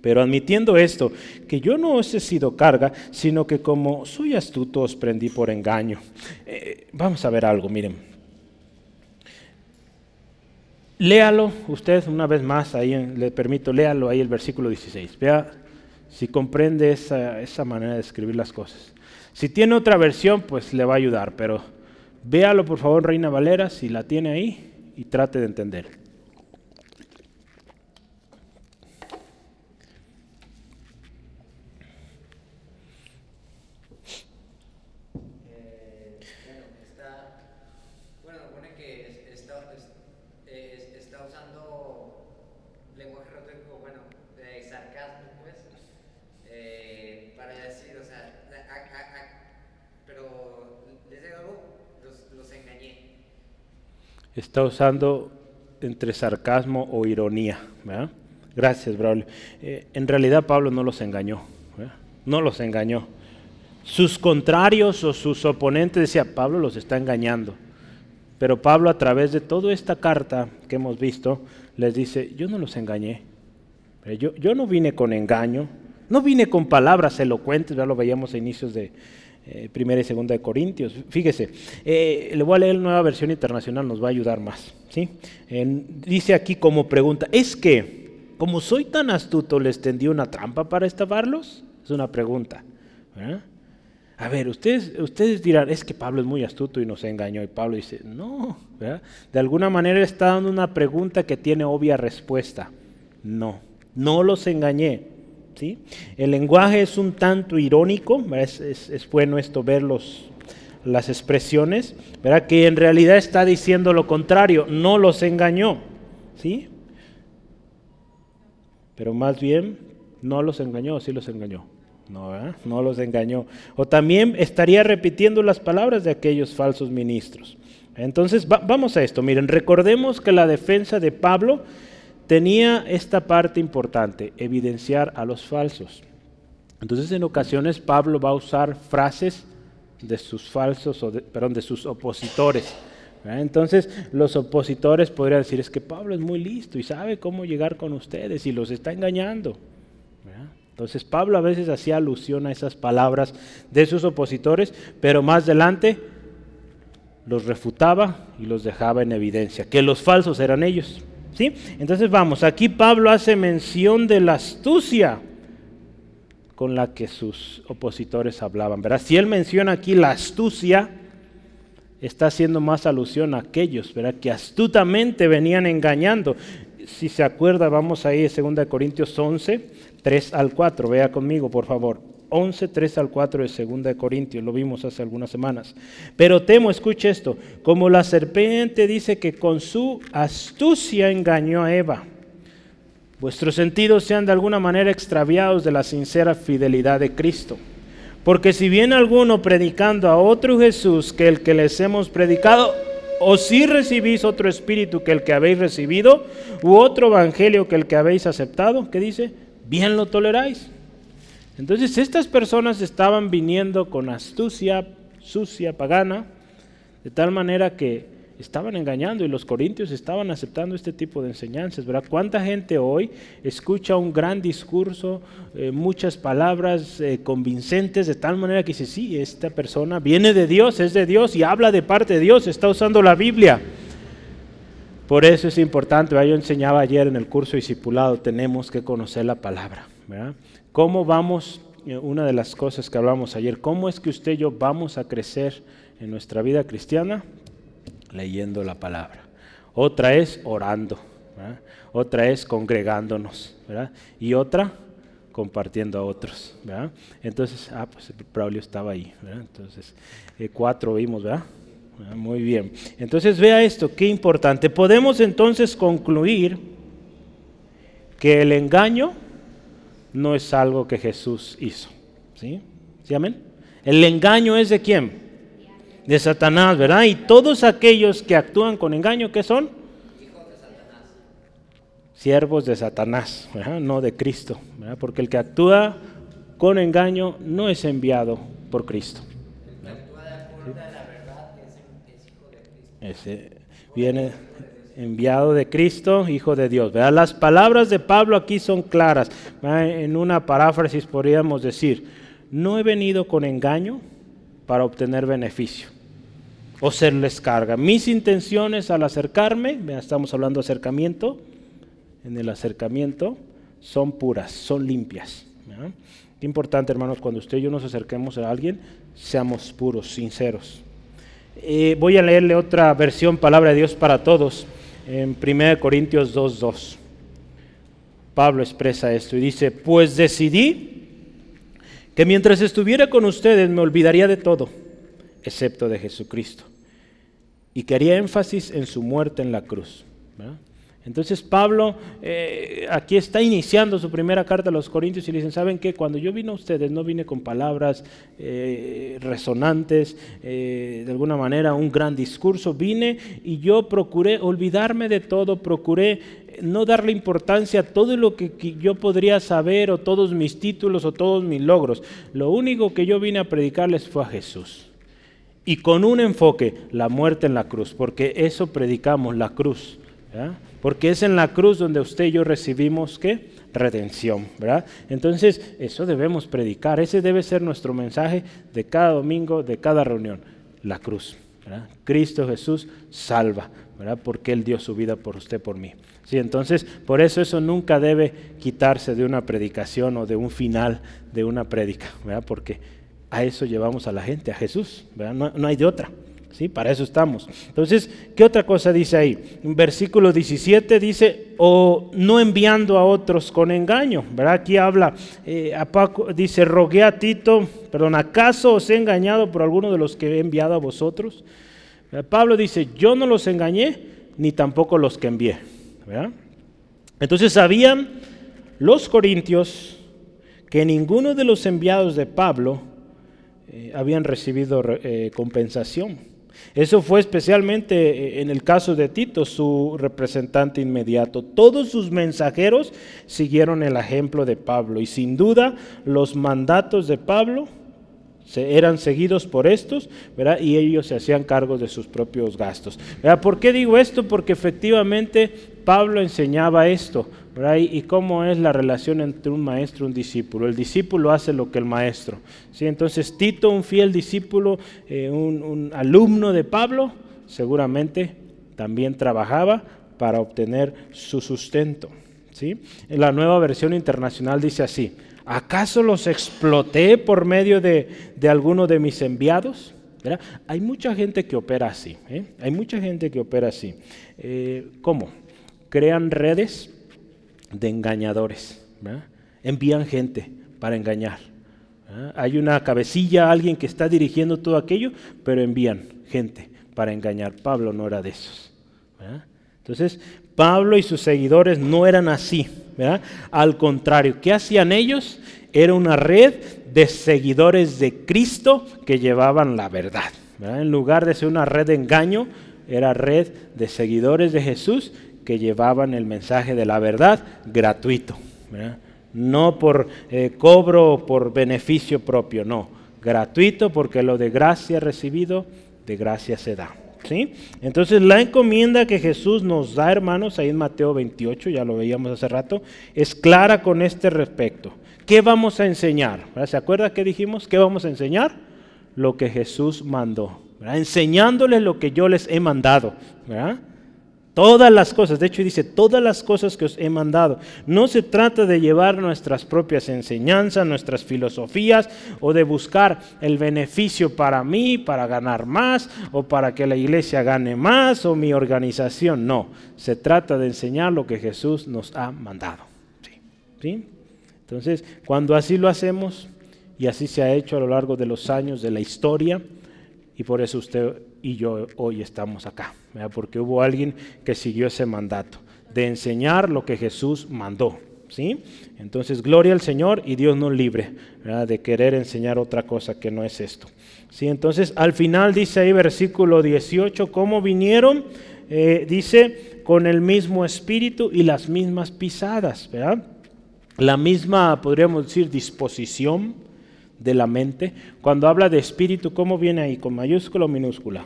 pero admitiendo esto, que yo no os he sido carga, sino que como soy astuto os prendí por engaño. Eh, vamos a ver algo, miren. Léalo usted una vez más, ahí le permito, léalo ahí el versículo 16. Vea si comprende esa, esa manera de escribir las cosas. Si tiene otra versión, pues le va a ayudar, pero véalo por favor, Reina Valera, si la tiene ahí, y trate de entender. Está usando entre sarcasmo o ironía. Gracias, Braulio. Eh, en realidad Pablo no los engañó, no los engañó. Sus contrarios o sus oponentes decían, Pablo los está engañando. Pero Pablo a través de toda esta carta que hemos visto, les dice, yo no los engañé. Yo, yo no vine con engaño, no vine con palabras elocuentes, ya lo veíamos a inicios de, eh, primera y segunda de Corintios. Fíjese, eh, le voy a leer la nueva versión internacional, nos va a ayudar más. ¿sí? dice aquí como pregunta, ¿es que, como soy tan astuto, les tendí una trampa para estafarlos? Es una pregunta. A ver, ustedes, ustedes dirán, es que Pablo es muy astuto y nos engañó. Y Pablo dice, no, de alguna manera está dando una pregunta que tiene obvia respuesta. No, no los engañé. El lenguaje es un tanto irónico, es, bueno esto ver las expresiones, ¿verdad? que en realidad está diciendo lo contrario, no los engañó. ¿sí? Pero más bien, no los engañó, sí los engañó. No, no los engañó. O también estaría repitiendo las palabras de aquellos falsos ministros. Entonces, vamos a esto. Miren, recordemos que la defensa de Pablo tenía esta parte importante, evidenciar a los falsos. Entonces en ocasiones Pablo va a usar frases de sus falsos, o perdón, de sus opositores. Entonces los opositores podrían decir, es que Pablo es muy listo y sabe cómo llegar con ustedes y los está engañando. Entonces Pablo a veces hacía alusión a esas palabras de sus opositores, pero más adelante los refutaba y los dejaba en evidencia, que los falsos eran ellos. Entonces vamos, aquí Pablo hace mención de la astucia con la que sus opositores hablaban. ¿verdad? Si él menciona aquí la astucia, está haciendo más alusión a aquellos ¿verdad? que astutamente venían engañando. si se acuerda, vamos ahí a 2 Corintios 11, 3 al 4. Vea conmigo, por favor. 11, 3 al 4 de 2 Corintios, lo vimos hace algunas semanas. Pero temo, escuche esto, como la serpiente dice que con su astucia engañó a Eva, vuestros sentidos sean de alguna manera extraviados de la sincera fidelidad de Cristo. Porque si viene alguno predicando a otro Jesús que el que les hemos predicado, o si recibís otro espíritu que el que habéis recibido, u otro evangelio que el que habéis aceptado, ¿qué dice? Bien lo toleráis. Entonces estas personas estaban viniendo con astucia sucia, pagana, de tal manera que estaban engañando y los corintios estaban aceptando este tipo de enseñanzas, ¿verdad? ¿Cuánta gente hoy escucha un gran discurso, eh, muchas palabras eh, convincentes de tal manera que dice, sí, esta persona viene de Dios, es de Dios y habla de parte de Dios, está usando la Biblia? Por eso es importante, yo enseñaba ayer en el curso discipulado, tenemos que conocer la palabra, ¿verdad? ¿Cómo vamos, eh, una de las cosas que hablamos ayer, cómo es que usted y yo vamos a crecer en nuestra vida cristiana? Leyendo la palabra. Otra es orando, otra es congregándonos, y otra compartiendo a otros. Entonces, ah, pues Braulio estaba ahí. Entonces, eh, cuatro vimos, ¿verdad? Muy bien. Entonces, vea esto, qué importante. Podemos entonces concluir que el engaño no es algo que Jesús hizo. ¿Sí? ¿Sí amén? El engaño es de quién? De Satanás, ¿verdad? Y todos aquellos que actúan con engaño, ¿qué son? Hijos de Satanás. Siervos de Satanás, ¿verdad? no de Cristo, ¿verdad? porque el que actúa con engaño no es enviado por Cristo. Ese viene enviado de Cristo, Hijo de Dios. Las palabras de Pablo aquí son claras. En una paráfrasis podríamos decir, no he venido con engaño para obtener beneficio o serles carga. Mis intenciones al acercarme, estamos hablando de acercamiento, en el acercamiento son puras, son limpias. Qué importante, hermanos, cuando usted y yo nos acerquemos a alguien, seamos puros, sinceros. Eh, voy a leerle otra versión, palabra de Dios para todos en 1 Corintios 2.2. Pablo expresa esto y dice, pues decidí que mientras estuviera con ustedes me olvidaría de todo, excepto de Jesucristo. Y que haría énfasis en su muerte en la cruz. Entonces Pablo eh, aquí está iniciando su primera carta a los Corintios y le dicen, ¿saben qué? Cuando yo vine a ustedes no vine con palabras eh, resonantes, eh, de alguna manera un gran discurso, vine y yo procuré olvidarme de todo, procuré no darle importancia a todo lo que, yo podría saber o todos mis títulos o todos mis logros. Lo único que yo vine a predicarles fue a Jesús. Y con un enfoque, la muerte en la cruz, porque eso predicamos, la cruz. Porque es en la cruz donde usted y yo recibimos qué? Redención, ¿verdad? Entonces, eso debemos predicar, ese debe ser nuestro mensaje de cada domingo, de cada reunión, la cruz. Cristo Jesús salva, ¿verdad? Porque Él dio su vida por usted, por mí. Sí, entonces, por eso eso nunca debe quitarse de una predicación o de un final de una prédica, ¿verdad? Porque a eso llevamos a la gente, a Jesús, ¿verdad? no hay de otra. ¿Sí? Para eso estamos. Entonces, ¿qué otra cosa dice ahí? En versículo 17 dice, o no enviando a otros con engaño, ¿verdad? Aquí habla, eh, a dice, rogué a Tito, perdón, ¿acaso os he engañado por alguno de los que he enviado a vosotros? Pablo dice, yo no los engañé, ni tampoco los que envié, ¿verdad? Entonces sabían los corintios que ninguno de los enviados de Pablo eh, habían recibido eh, compensación. Eso fue especialmente eh, en el caso de Tito, su representante inmediato. Todos sus mensajeros siguieron el ejemplo de Pablo y sin duda los mandatos de Pablo eran seguidos por estos, ¿verdad? Y ellos se hacían cargo de sus propios gastos. ¿Por qué digo esto? Porque efectivamente Pablo enseñaba esto, ¿Y cómo es la relación entre un maestro y un discípulo? El discípulo hace lo que el maestro. ¿sí? Entonces Tito, un fiel discípulo, eh, un, alumno de Pablo, seguramente también trabajaba para obtener su sustento. ¿sí? En la nueva versión internacional dice así, ¿acaso los exploté por medio de, alguno de mis enviados? Hay mucha gente que opera así, ¿eh? hay mucha gente que opera así. Eh, ¿Cómo? crean redes de engañadores. Envían gente para engañar. Hay una cabecilla, alguien que está dirigiendo todo aquello, pero envían gente para engañar. Pablo no era de esos. Entonces, Pablo y sus seguidores no eran así. Al contrario, ¿qué hacían ellos? Era una red de seguidores de Cristo que llevaban la verdad. En lugar de ser una red de engaño, era red de seguidores de Jesús que llevaban el mensaje de la verdad gratuito. No por eh, cobro o por beneficio propio, no. Gratuito porque lo de gracia recibido, de gracia se da. ¿Sí? Entonces la encomienda que Jesús nos da, hermanos, ahí en Mateo 28, ya lo veíamos hace rato, es clara con este respecto. ¿Qué vamos a enseñar? ¿Se acuerda qué dijimos? ¿Qué vamos a enseñar? Lo que Jesús mandó. Enseñándoles lo que yo les he mandado. Todas las cosas, de hecho dice, todas las cosas que os he mandado. No se trata de llevar nuestras propias enseñanzas, nuestras filosofías o de buscar el beneficio para mí, para ganar más o para que la iglesia gane más o mi organización. No, se trata de enseñar lo que Jesús nos ha mandado. ¿Sí? Entonces, cuando así lo hacemos, y así se ha hecho a lo largo de los años de la historia, y por eso usted y yo hoy estamos acá, porque hubo alguien que siguió ese mandato de enseñar lo que Jesús mandó. ¿sí? Entonces, gloria al Señor y Dios nos libre de querer enseñar otra cosa que no es esto. ¿sí? Entonces, al final dice ahí versículo 18, ¿cómo vinieron? Eh, dice, con el mismo espíritu y las mismas pisadas. ¿verdad? la misma, podríamos decir, disposición de la mente. Cuando habla de espíritu, ¿cómo viene ahí? ¿Con mayúscula o minúscula?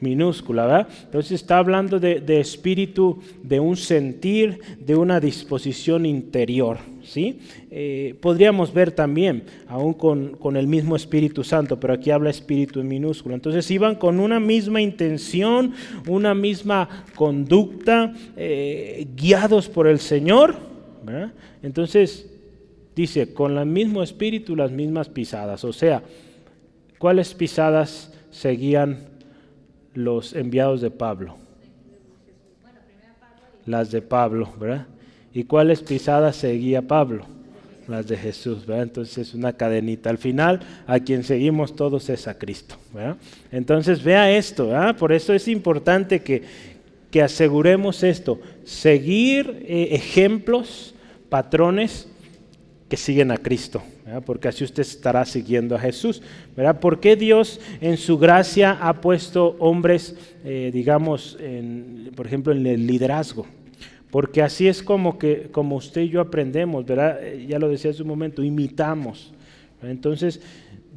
Minúscula, ¿verdad? Entonces está hablando de, espíritu, de un sentir, de una disposición interior, ¿sí? Eh, podríamos ver también, aún con, el mismo Espíritu Santo, pero aquí habla espíritu en minúscula. Entonces iban con una misma intención, una misma conducta, eh, guiados por el Señor, entonces, dice, con el mismo espíritu las mismas pisadas. O sea, ¿cuáles pisadas seguían los enviados de Pablo? Las de Pablo, ¿verdad? ¿Y cuáles pisadas seguía Pablo? Las de Jesús, ¿verdad? Entonces es una cadenita. Al final, a quien seguimos todos es a Cristo, ¿verdad? Entonces vea esto, ¿verdad? Por eso es importante que, que aseguremos esto, seguir eh, ejemplos, patrones que siguen a Cristo, porque así usted estará siguiendo a Jesús. ¿verdad? ¿Por qué Dios en su gracia ha puesto hombres, eh, digamos, por ejemplo, en el liderazgo? Porque así es como, que, como usted y yo aprendemos, ¿verdad? Eh, ya lo decía hace un momento, imitamos. Entonces,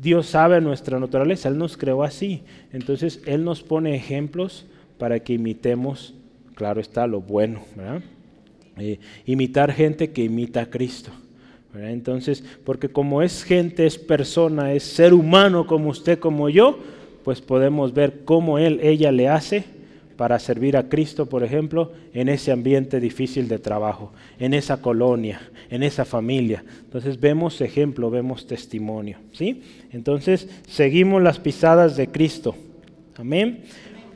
Dios sabe nuestra naturaleza, Él nos creó así. Entonces, Él nos pone ejemplos para que imitemos, claro está, lo bueno, eh, imitar gente que imita a Cristo. Entonces, porque como es gente, es persona, es ser humano como usted, como yo, pues podemos ver cómo él, ella le hace para servir a Cristo, por ejemplo, en ese ambiente difícil de trabajo, en esa colonia, en esa familia. Entonces vemos ejemplo, vemos testimonio, ¿sí? Entonces seguimos las pisadas de Cristo. Amén.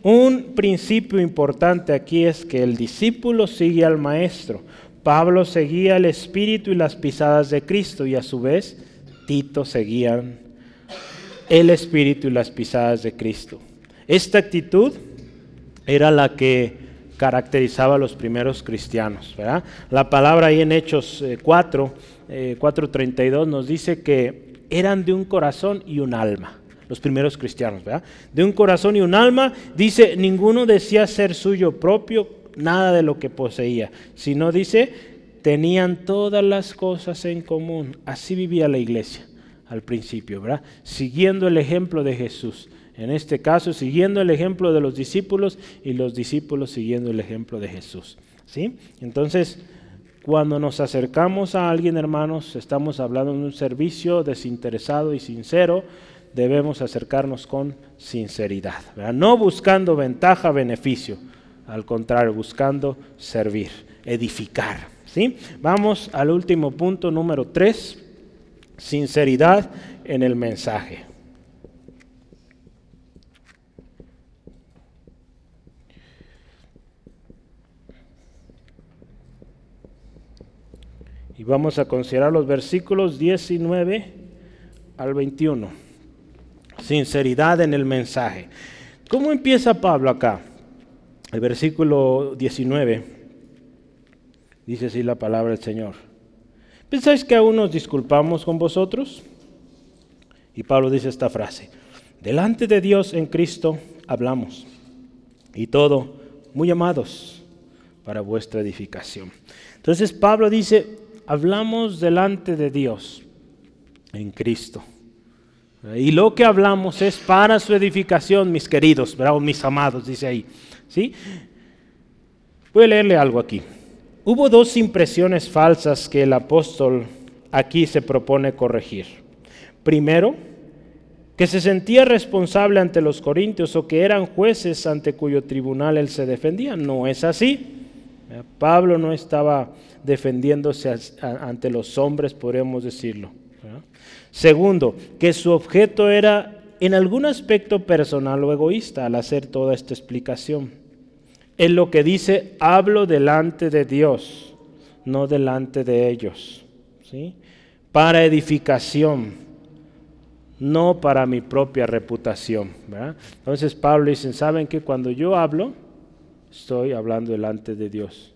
Un principio importante aquí es que el discípulo sigue al maestro. Pablo seguía el espíritu y las pisadas de Cristo y a su vez Tito seguía el espíritu y las pisadas de Cristo. Esta actitud era la que caracterizaba a los primeros cristianos. La palabra ahí en Hechos 4, eh, 4.32 eh, nos dice que eran de un corazón y un alma los primeros cristianos, ¿verdad? De un corazón y un alma, dice, ninguno decía ser suyo propio nada de lo que poseía, sino dice, tenían todas las cosas en común. Así vivía la iglesia al principio, ¿verdad? Siguiendo el ejemplo de Jesús. En este caso, siguiendo el ejemplo de los discípulos y los discípulos siguiendo el ejemplo de Jesús. ¿Sí? Entonces, cuando nos acercamos a alguien, hermanos, estamos hablando de un servicio desinteresado y sincero, debemos acercarnos con sinceridad, no buscando ventaja, beneficio, al contrario, buscando servir, edificar. ¿sí? Vamos al último punto, número tres, sinceridad en el mensaje. Y vamos a considerar los versículos 19 al 21. Sinceridad en el mensaje. ¿Cómo empieza Pablo acá? El versículo 19 dice así la palabra del Señor. ¿Pensáis que aún nos disculpamos con vosotros? Y Pablo dice esta frase. Delante de Dios en Cristo hablamos. Y todo muy amados para vuestra edificación. Entonces Pablo dice, hablamos delante de Dios en Cristo. Y lo que hablamos es para su edificación, mis queridos, ¿verdad? mis amados, dice ahí. ¿Sí? Voy a leerle algo aquí. Hubo dos impresiones falsas que el apóstol aquí se propone corregir. Primero, que se sentía responsable ante los corintios o que eran jueces ante cuyo tribunal él se defendía. No es así. Pablo no estaba defendiéndose ante los hombres, podríamos decirlo. Segundo, que su objeto era en algún aspecto personal o egoísta al hacer toda esta explicación. En lo que dice, hablo delante de Dios, no delante de ellos. ¿sí? Para edificación, no para mi propia reputación. Entonces Pablo dice, ¿saben que cuando yo hablo, estoy hablando delante de Dios?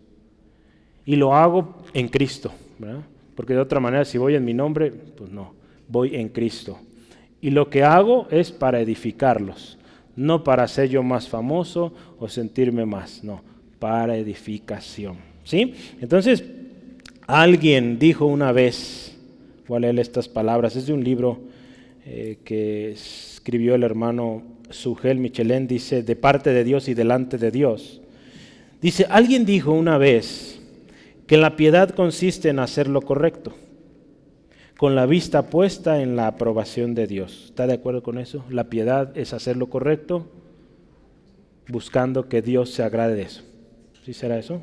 Y lo hago en Cristo, porque de otra manera si voy en mi nombre, pues no voy en Cristo. Y lo que hago es para edificarlos, no para ser yo más famoso o sentirme más, no, para edificación. ¿Sí? Entonces, alguien dijo una vez, voy a leer estas palabras, es de un libro eh, que escribió el hermano Sugel Michelén, dice, de parte de Dios y delante de Dios. Dice, alguien dijo una vez que la piedad consiste en hacer lo correcto con la vista puesta en la aprobación de Dios. ¿Está de acuerdo con eso? La piedad es hacer lo correcto buscando que Dios se agrade de eso. ¿Sí será eso?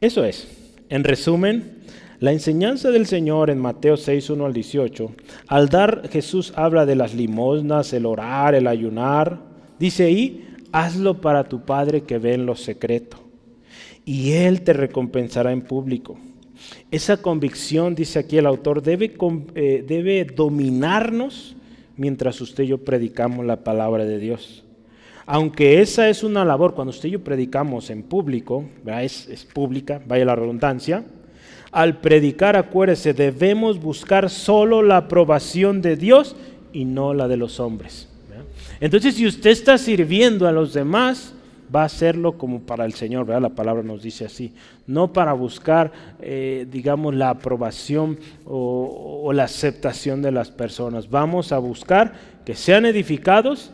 Eso es. En resumen, la enseñanza del Señor en Mateo 6, 1 al 18, al dar Jesús habla de las limosnas, el orar, el ayunar. Dice ahí, hazlo para tu Padre que ve en lo secreto, y Él te recompensará en público. Esa convicción, dice aquí el autor, debe, eh, debe dominarnos mientras usted y yo predicamos la palabra de Dios. Aunque esa es una labor, cuando usted y yo predicamos en público, es, es, pública, vaya la redundancia, al predicar, acuérdese, debemos buscar solo la aprobación de Dios y no la de los hombres. Entonces, si usted está sirviendo a los demás, va a hacerlo como para el Señor, ¿verdad? La palabra nos dice así, no para buscar, eh, digamos, la aprobación o, la aceptación de las personas. Vamos a buscar que sean edificados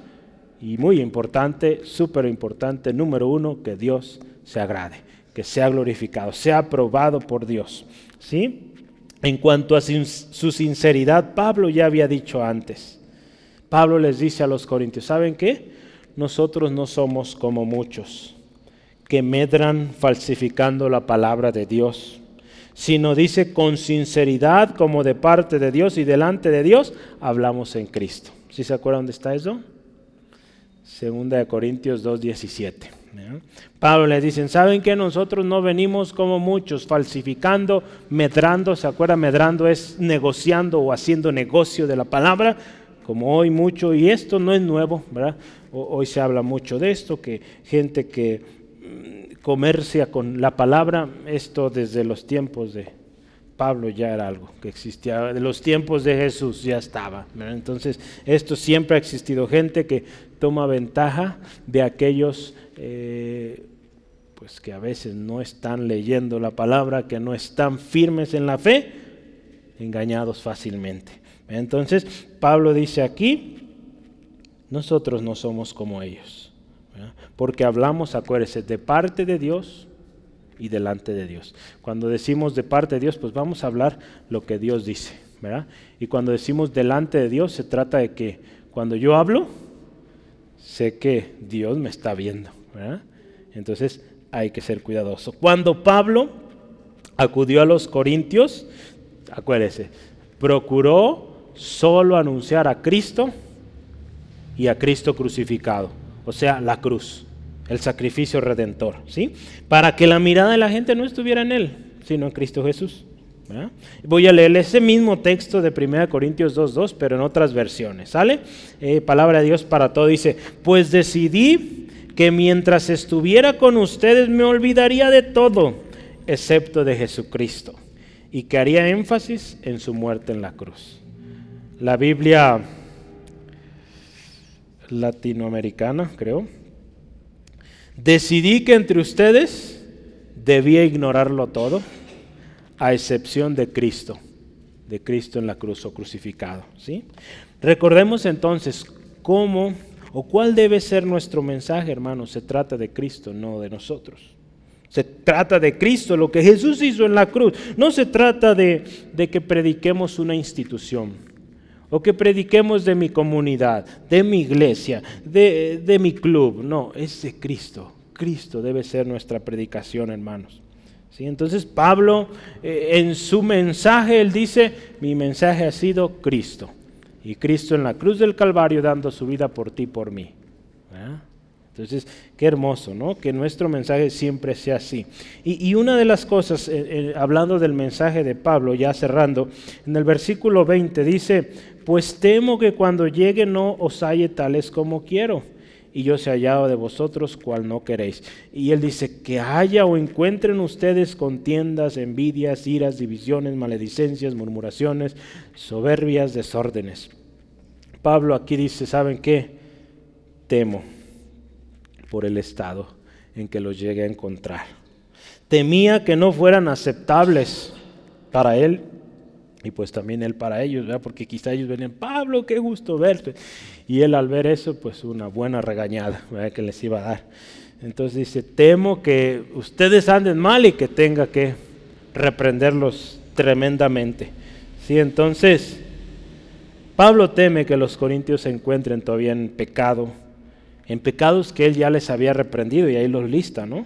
y muy importante, súper importante, número uno, que Dios se agrade, que sea glorificado, sea aprobado por Dios. ¿Sí? En cuanto a su sinceridad, Pablo ya había dicho antes. Pablo les dice a los corintios, ¿saben qué? Nosotros no somos como muchos que medran falsificando la palabra de Dios, sino dice con sinceridad como de parte de Dios y delante de Dios hablamos en Cristo. ¿Sí se acuerdan dónde está eso? Segunda de Corintios 2.17. Pablo le dicen, ¿saben que nosotros no venimos como muchos falsificando, medrando? ¿Se acuerdan? Medrando es negociando o haciendo negocio de la palabra, como hoy mucho, y esto no es nuevo, ¿verdad? Hoy se habla mucho de esto, que gente que mm, comercia con la palabra, esto desde los tiempos de Pablo ya era algo que existía, de los tiempos de Jesús ya estaba. Entonces, esto siempre ha existido, gente que toma ventaja de aquellos eh, pues que a veces no están leyendo la palabra, que no están firmes en la fe, engañados fácilmente. Entonces, Pablo dice aquí, nosotros no somos como ellos. Porque hablamos, acuérdense, de parte de Dios y delante de Dios. Cuando decimos de parte de Dios, pues vamos a hablar lo que Dios dice. Y cuando decimos delante de Dios, se trata de que cuando yo hablo, sé que Dios me está viendo. Entonces hay que ser cuidadoso. Cuando Pablo acudió a los Corintios, acuérdese, procuró solo anunciar a Cristo y a Cristo crucificado, o sea, la cruz, el sacrificio redentor, ¿sí? Para que la mirada de la gente no estuviera en él, sino en Cristo Jesús. Voy a leer ese mismo texto de 1 Corintios 2.2, pero en otras versiones. ¿Sale? Eh, palabra de Dios para todo. Dice, pues decidí que mientras estuviera con ustedes me olvidaría de todo, excepto de Jesucristo, y que haría énfasis en su muerte en la cruz. La Biblia latinoamericana, creo. Decidí que entre ustedes debía ignorarlo todo a excepción de Cristo, de Cristo en la cruz o crucificado. ¿sí? Recordemos entonces cómo o cuál debe ser nuestro mensaje, hermanos. Se trata de Cristo, no de nosotros. Se trata de Cristo, lo que Jesús hizo en la cruz. No se trata de, de que prediquemos una institución o que prediquemos de mi comunidad, de mi iglesia, de, de mi club. No, es de Cristo. Cristo debe ser nuestra predicación, hermanos. Entonces Pablo eh, en su mensaje, él dice, mi mensaje ha sido Cristo. Y Cristo en la cruz del Calvario dando su vida por ti, por mí. Entonces, qué hermoso, ¿no? Que nuestro mensaje siempre sea así. Y, una de las cosas, eh, eh, hablando del mensaje de Pablo, ya cerrando, en el versículo 20 dice, pues temo que cuando llegue no os halle tales como quiero y yo se hallado de vosotros cual no queréis. Y él dice, que haya o encuentren ustedes contiendas, envidias, iras, divisiones, maledicencias, murmuraciones, soberbias, desórdenes. Pablo aquí dice, ¿saben qué? Temo por el estado en que los llegue a encontrar. Temía que no fueran aceptables para él y pues también él para ellos, ¿verdad? porque quizá ellos venían, Pablo, qué gusto verte. Y él al ver eso, pues una buena regañada ¿verdad? que les iba a dar. Entonces dice, temo que ustedes anden mal y que tenga que reprenderlos tremendamente. ¿Sí? Entonces, Pablo teme que los corintios se encuentren todavía en pecado, en pecados que él ya les había reprendido y ahí los lista, ¿no?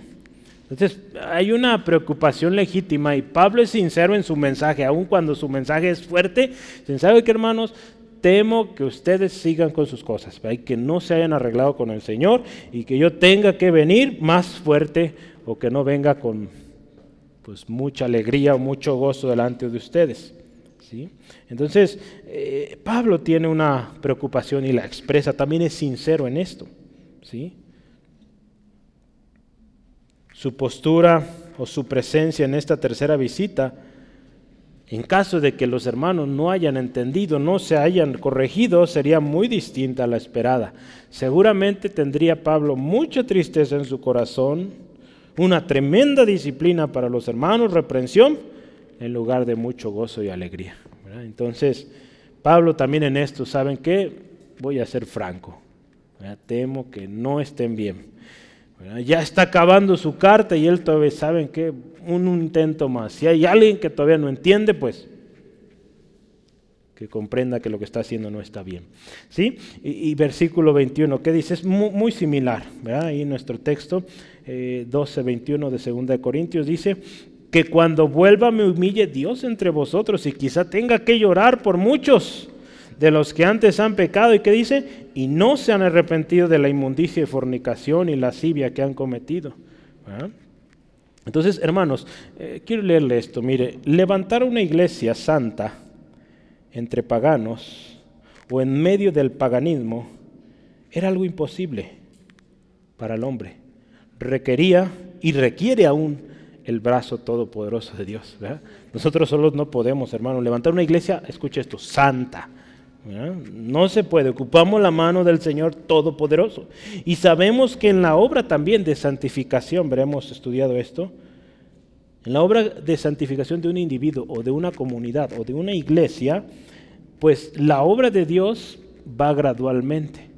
Entonces, hay una preocupación legítima y Pablo es sincero en su mensaje, aun cuando su mensaje es fuerte. ¿Sabe que hermanos? Temo que ustedes sigan con sus cosas, que no se hayan arreglado con el Señor y que yo tenga que venir más fuerte o que no venga con pues mucha alegría o mucho gozo delante de ustedes. ¿sí? Entonces, eh, Pablo tiene una preocupación y la expresa, también es sincero en esto. ¿sí? Su postura o su presencia en esta tercera visita, en caso de que los hermanos no hayan entendido, no se hayan corregido, sería muy distinta a la esperada. Seguramente tendría Pablo mucha tristeza en su corazón, una tremenda disciplina para los hermanos, reprensión, en lugar de mucho gozo y alegría. Entonces, Pablo también en esto, ¿saben qué? Voy a ser franco. Temo que no estén bien. Ya está acabando su carta y él todavía, ¿saben que Un intento más. Si hay alguien que todavía no entiende, pues que comprenda que lo que está haciendo no está bien. ¿Sí? Y, versículo 21, ¿qué dice? Es muy, similar, ¿verdad? Ahí nuestro texto, eh, 12, 21 de 2 de Corintios, dice que cuando vuelva me humille Dios entre vosotros y quizá tenga que llorar por muchos de los que antes han pecado y que dice, y no se han arrepentido de la inmundicia y fornicación y lascivia que han cometido. Entonces, hermanos, eh, quiero leerle esto. Mire, levantar una iglesia santa entre paganos o en medio del paganismo era algo imposible para el hombre. Requería y requiere aún el brazo todopoderoso de Dios. Nosotros solos no podemos, hermanos, levantar una iglesia, escucha esto, santa no se puede, ocupamos la mano del Señor Todopoderoso. Y sabemos que en la obra también de santificación, veremos estudiado esto, en la obra de santificación de un individuo o de una comunidad o de una iglesia, pues la obra de Dios va gradualmente.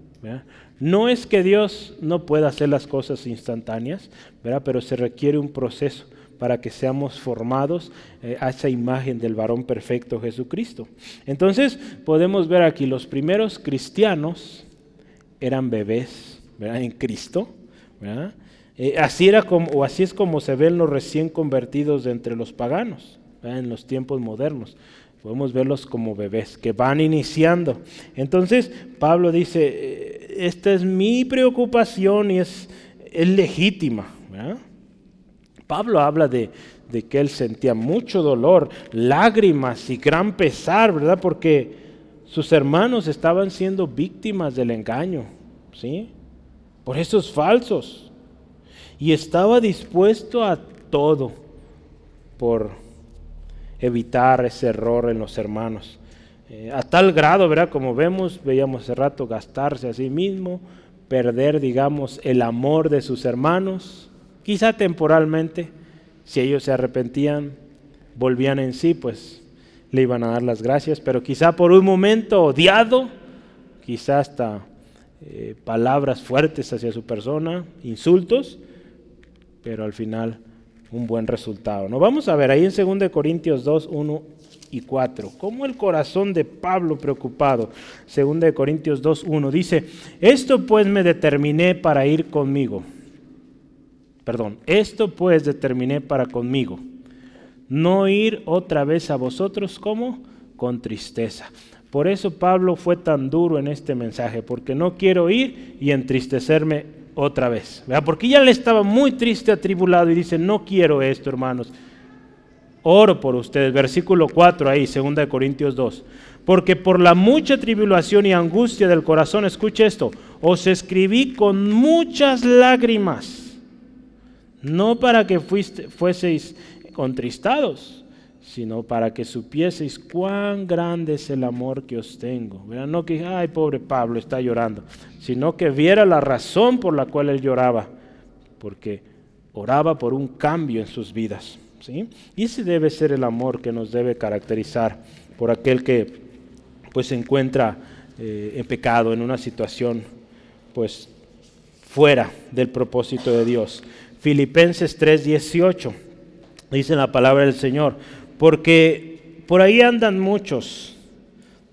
No es que Dios no pueda hacer las cosas instantáneas, pero se requiere un proceso para que seamos formados eh, a esa imagen del varón perfecto Jesucristo. Entonces podemos ver aquí, los primeros cristianos eran bebés en Cristo. Eh, así, era como, o así es como se ven los recién convertidos de entre los paganos en los tiempos modernos. Podemos verlos como bebés que van iniciando. Entonces Pablo dice, eh, esta es mi preocupación y es, es legítima. Pablo habla de, que él sentía mucho dolor, lágrimas y gran pesar, ¿verdad? Porque sus hermanos estaban siendo víctimas del engaño, ¿sí? Por esos falsos. Y estaba dispuesto a todo por evitar ese error en los hermanos. Eh, a tal grado, ¿verdad? Como vemos, veíamos hace rato, gastarse a sí mismo, perder, digamos, el amor de sus hermanos, quizá temporalmente, si ellos se arrepentían, volvían en sí, pues le iban a dar las gracias, pero quizá por un momento odiado, quizá hasta eh, palabras fuertes hacia su persona, insultos, pero al final un buen resultado. ¿no? Vamos a ver ahí en 2 Corintios 2, 1 y 4, cómo el corazón de Pablo preocupado, 2 Corintios 2, 1, dice, esto pues me determiné para ir conmigo. Perdón, esto pues determiné para conmigo, no ir otra vez a vosotros como con tristeza. Por eso Pablo fue tan duro en este mensaje, porque no quiero ir y entristecerme otra vez. Porque ya le estaba muy triste, atribulado y dice, no quiero esto, hermanos. Oro por ustedes. Versículo 4 ahí, 2 Corintios 2. Porque por la mucha tribulación y angustia del corazón, escuche esto, os escribí con muchas lágrimas, no para que fueseis contristados, sino para que supieseis cuán grande es el amor que os tengo. No que, ay, pobre Pablo está llorando, sino que viera la razón por la cual él lloraba, porque oraba por un cambio en sus vidas. ¿sí? Y ese debe ser el amor que nos debe caracterizar por aquel que pues se encuentra eh, en pecado, en una situación pues fuera del propósito de Dios. Filipenses 3:18 dice la palabra del Señor, porque por ahí andan muchos,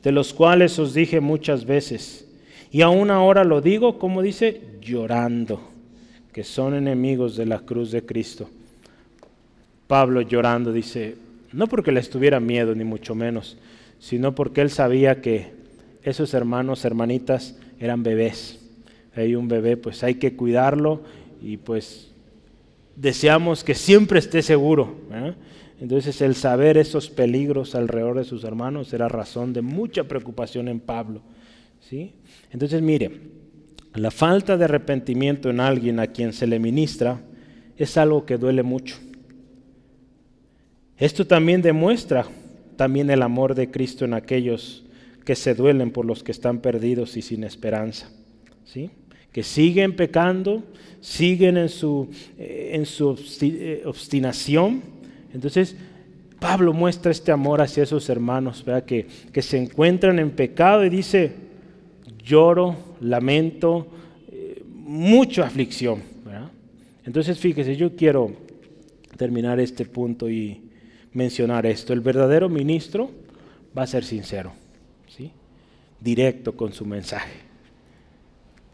de los cuales os dije muchas veces, y aún ahora lo digo, como dice, llorando, que son enemigos de la cruz de Cristo. Pablo llorando dice, no porque le estuviera miedo, ni mucho menos, sino porque él sabía que esos hermanos, hermanitas, eran bebés. Hay un bebé, pues hay que cuidarlo y pues deseamos que siempre esté seguro. Entonces el saber esos peligros alrededor de sus hermanos era razón de mucha preocupación en Pablo. ¿sí? Entonces mire, la falta de arrepentimiento en alguien a quien se le ministra es algo que duele mucho. Esto también demuestra también el amor de Cristo en aquellos que se duelen por los que están perdidos y sin esperanza. ¿sí? Que siguen pecando, siguen en su, eh, en su eh, obstinación entonces, Pablo muestra este amor hacia esos hermanos Que, que se encuentran en pecado y dice, lloro, lamento, eh, mucha aflicción. Entonces, fíjese, yo quiero terminar este punto y mencionar esto. El verdadero ministro va a ser sincero, ¿sí? directo con su mensaje.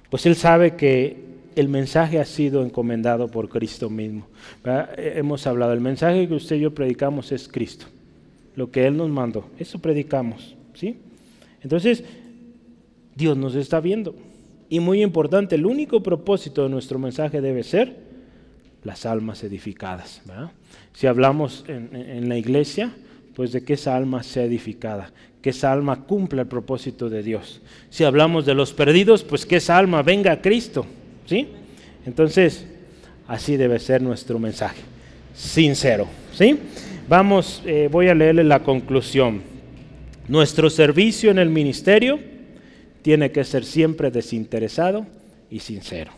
Pues él sabe que el mensaje ha sido encomendado por Cristo mismo. Hemos hablado, el mensaje que usted y yo predicamos es Cristo, lo que Él nos mandó, eso predicamos, ¿sí? Entonces, Dios nos está viendo. Y muy importante, el único propósito de nuestro mensaje debe ser las almas edificadas. Si hablamos en, la iglesia, pues de que esa alma sea edificada, que esa alma cumpla el propósito de Dios. Si hablamos de los perdidos, pues que esa alma venga a Cristo. ¿Sí? Entonces, así debe ser nuestro mensaje, sincero. ¿Sí? Vamos, eh, voy a leerle la conclusión. Nuestro servicio en el ministerio tiene que ser siempre desinteresado y sincero.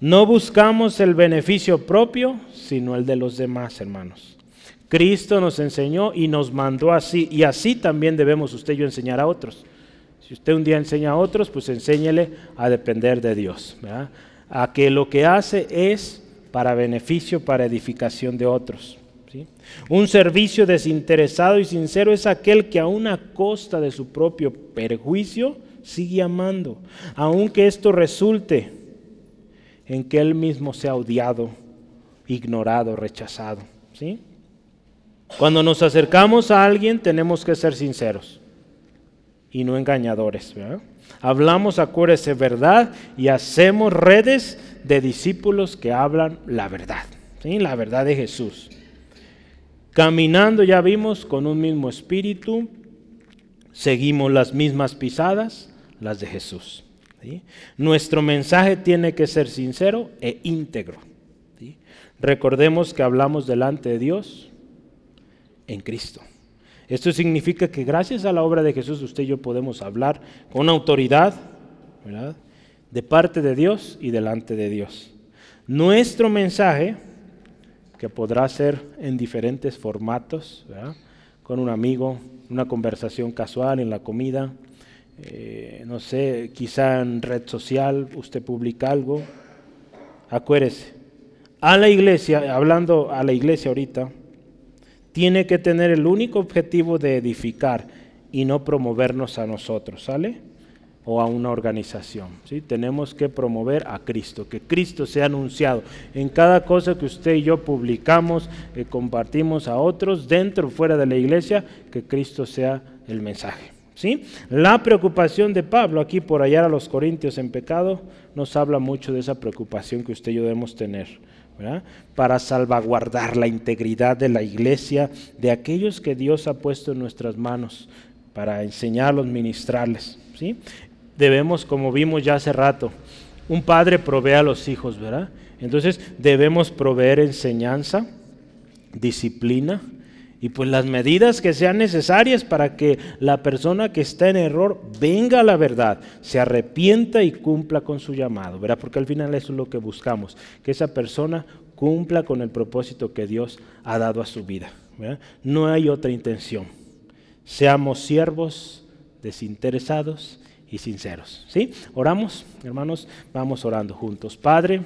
No buscamos el beneficio propio, sino el de los demás, hermanos. Cristo nos enseñó y nos mandó así, y así también debemos usted y yo enseñar a otros. Si usted un día enseña a otros, pues enséñele a depender de Dios, a que lo que hace es para beneficio, para edificación de otros. Un servicio desinteresado y sincero es aquel que a una costa de su propio perjuicio sigue amando, aunque esto resulte en que él mismo sea odiado, ignorado, rechazado. ¿sí? Cuando nos acercamos a alguien tenemos que ser sinceros y no engañadores. Hablamos, acuérdese, verdad y hacemos redes de discípulos que hablan la verdad. ¿sí? la verdad de Jesús. Caminando, ya vimos, con un mismo espíritu, seguimos las mismas pisadas, las de Jesús. Nuestro mensaje tiene que ser sincero e íntegro. Recordemos que hablamos delante de Dios en Cristo. Esto significa que gracias a la obra de Jesús usted y yo podemos hablar con autoridad, De parte de Dios y delante de Dios. Nuestro mensaje, que podrá ser en diferentes formatos, con un amigo, una conversación casual en la comida, eh, no sé, quizá en red social usted publica algo. Acuérdese, a la iglesia, hablando a la iglesia ahorita, tiene que tener el único objetivo de edificar y no promovernos a nosotros, ¿sale? O a una organización. ¿sí? Tenemos que promover a Cristo, que Cristo sea anunciado en cada cosa que usted y yo publicamos, y compartimos a otros, dentro o fuera de la iglesia, que Cristo sea el mensaje. ¿sí? La preocupación de Pablo aquí por hallar a los corintios en pecado nos habla mucho de esa preocupación que usted y yo debemos tener para salvaguardar la integridad de la iglesia, de aquellos que Dios ha puesto en nuestras manos, para enseñarlos, ministrarles. ¿sí? Debemos, como vimos ya hace rato, un padre provee a los hijos, ¿verdad? Entonces debemos proveer enseñanza, disciplina, y pues las medidas que sean necesarias para que la persona que está en error venga a la verdad, se arrepienta y cumpla con su llamado, ¿verdad? Porque al final eso es lo que buscamos, que esa persona cumpla con el propósito que Dios ha dado a su vida. No hay otra intención. Seamos siervos desinteresados y sinceros. ¿Sí? Oramos, hermanos, vamos orando juntos. Padre,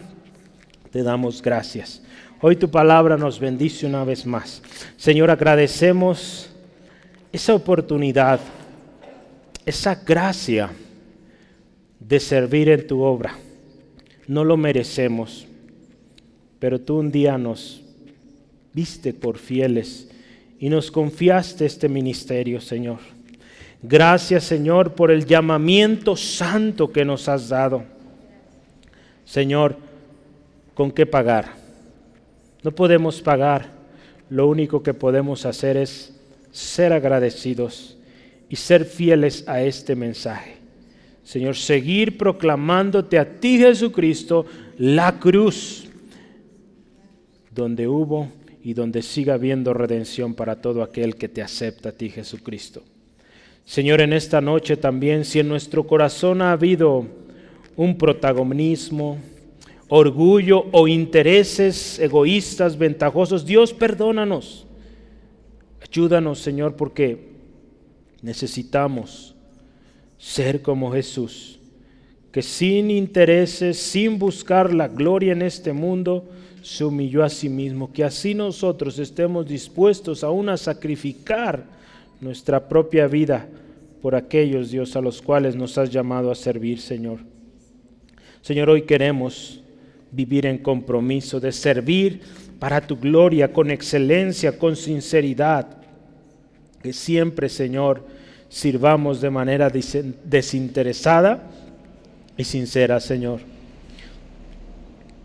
te damos gracias Hoy tu palabra nos bendice una vez más. Señor, agradecemos esa oportunidad, esa gracia de servir en tu obra. No lo merecemos, pero tú un día nos viste por fieles y nos confiaste este ministerio, Señor. Gracias, Señor, por el llamamiento santo que nos has dado. Señor, ¿con qué pagar? No podemos pagar, lo único que podemos hacer es ser agradecidos y ser fieles a este mensaje. Señor, seguir proclamándote a ti Jesucristo la cruz, donde hubo y donde siga habiendo redención para todo aquel que te acepta a ti Jesucristo. Señor, en esta noche también, si en nuestro corazón ha habido un protagonismo, orgullo o intereses egoístas, ventajosos. Dios, perdónanos. Ayúdanos, Señor, porque necesitamos ser como Jesús, que sin intereses, sin buscar la gloria en este mundo, se humilló a sí mismo, que así nosotros estemos dispuestos aún a sacrificar nuestra propia vida por aquellos, Dios, a los cuales nos has llamado a servir, Señor. Señor, hoy queremos vivir en compromiso, de servir para tu gloria, con excelencia, con sinceridad. Que siempre, Señor, sirvamos de manera desinteresada y sincera, Señor.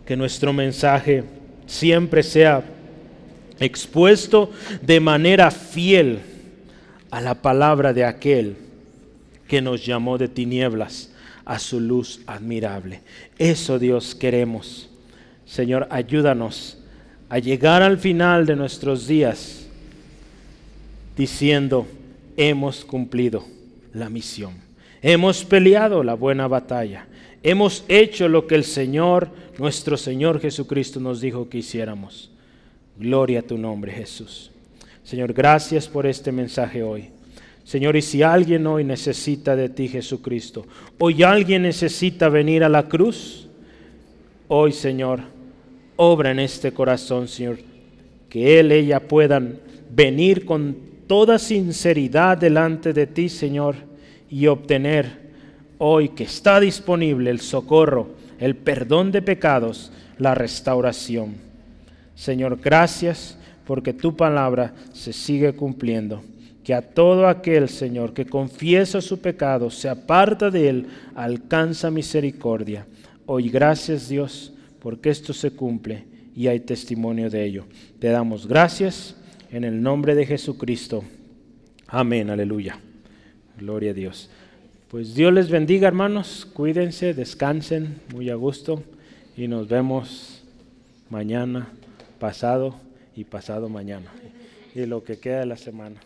Que nuestro mensaje siempre sea expuesto de manera fiel a la palabra de aquel que nos llamó de tinieblas a su luz admirable. Eso Dios queremos. Señor, ayúdanos a llegar al final de nuestros días diciendo, hemos cumplido la misión, hemos peleado la buena batalla, hemos hecho lo que el Señor, nuestro Señor Jesucristo nos dijo que hiciéramos. Gloria a tu nombre, Jesús. Señor, gracias por este mensaje hoy. Señor, y si alguien hoy necesita de ti, Jesucristo, hoy alguien necesita venir a la cruz, hoy, Señor, obra en este corazón, Señor, que él, ella puedan venir con toda sinceridad delante de ti, Señor, y obtener hoy que está disponible el socorro, el perdón de pecados, la restauración. Señor, gracias porque tu palabra se sigue cumpliendo que a todo aquel, Señor, que confiesa su pecado, se aparta de él, alcanza misericordia. Hoy gracias Dios, porque esto se cumple y hay testimonio de ello. Te damos gracias en el nombre de Jesucristo. Amén, aleluya. Gloria a Dios. Pues Dios les bendiga, hermanos. Cuídense, descansen muy a gusto y nos vemos mañana, pasado y pasado mañana. Y lo que queda de la semana.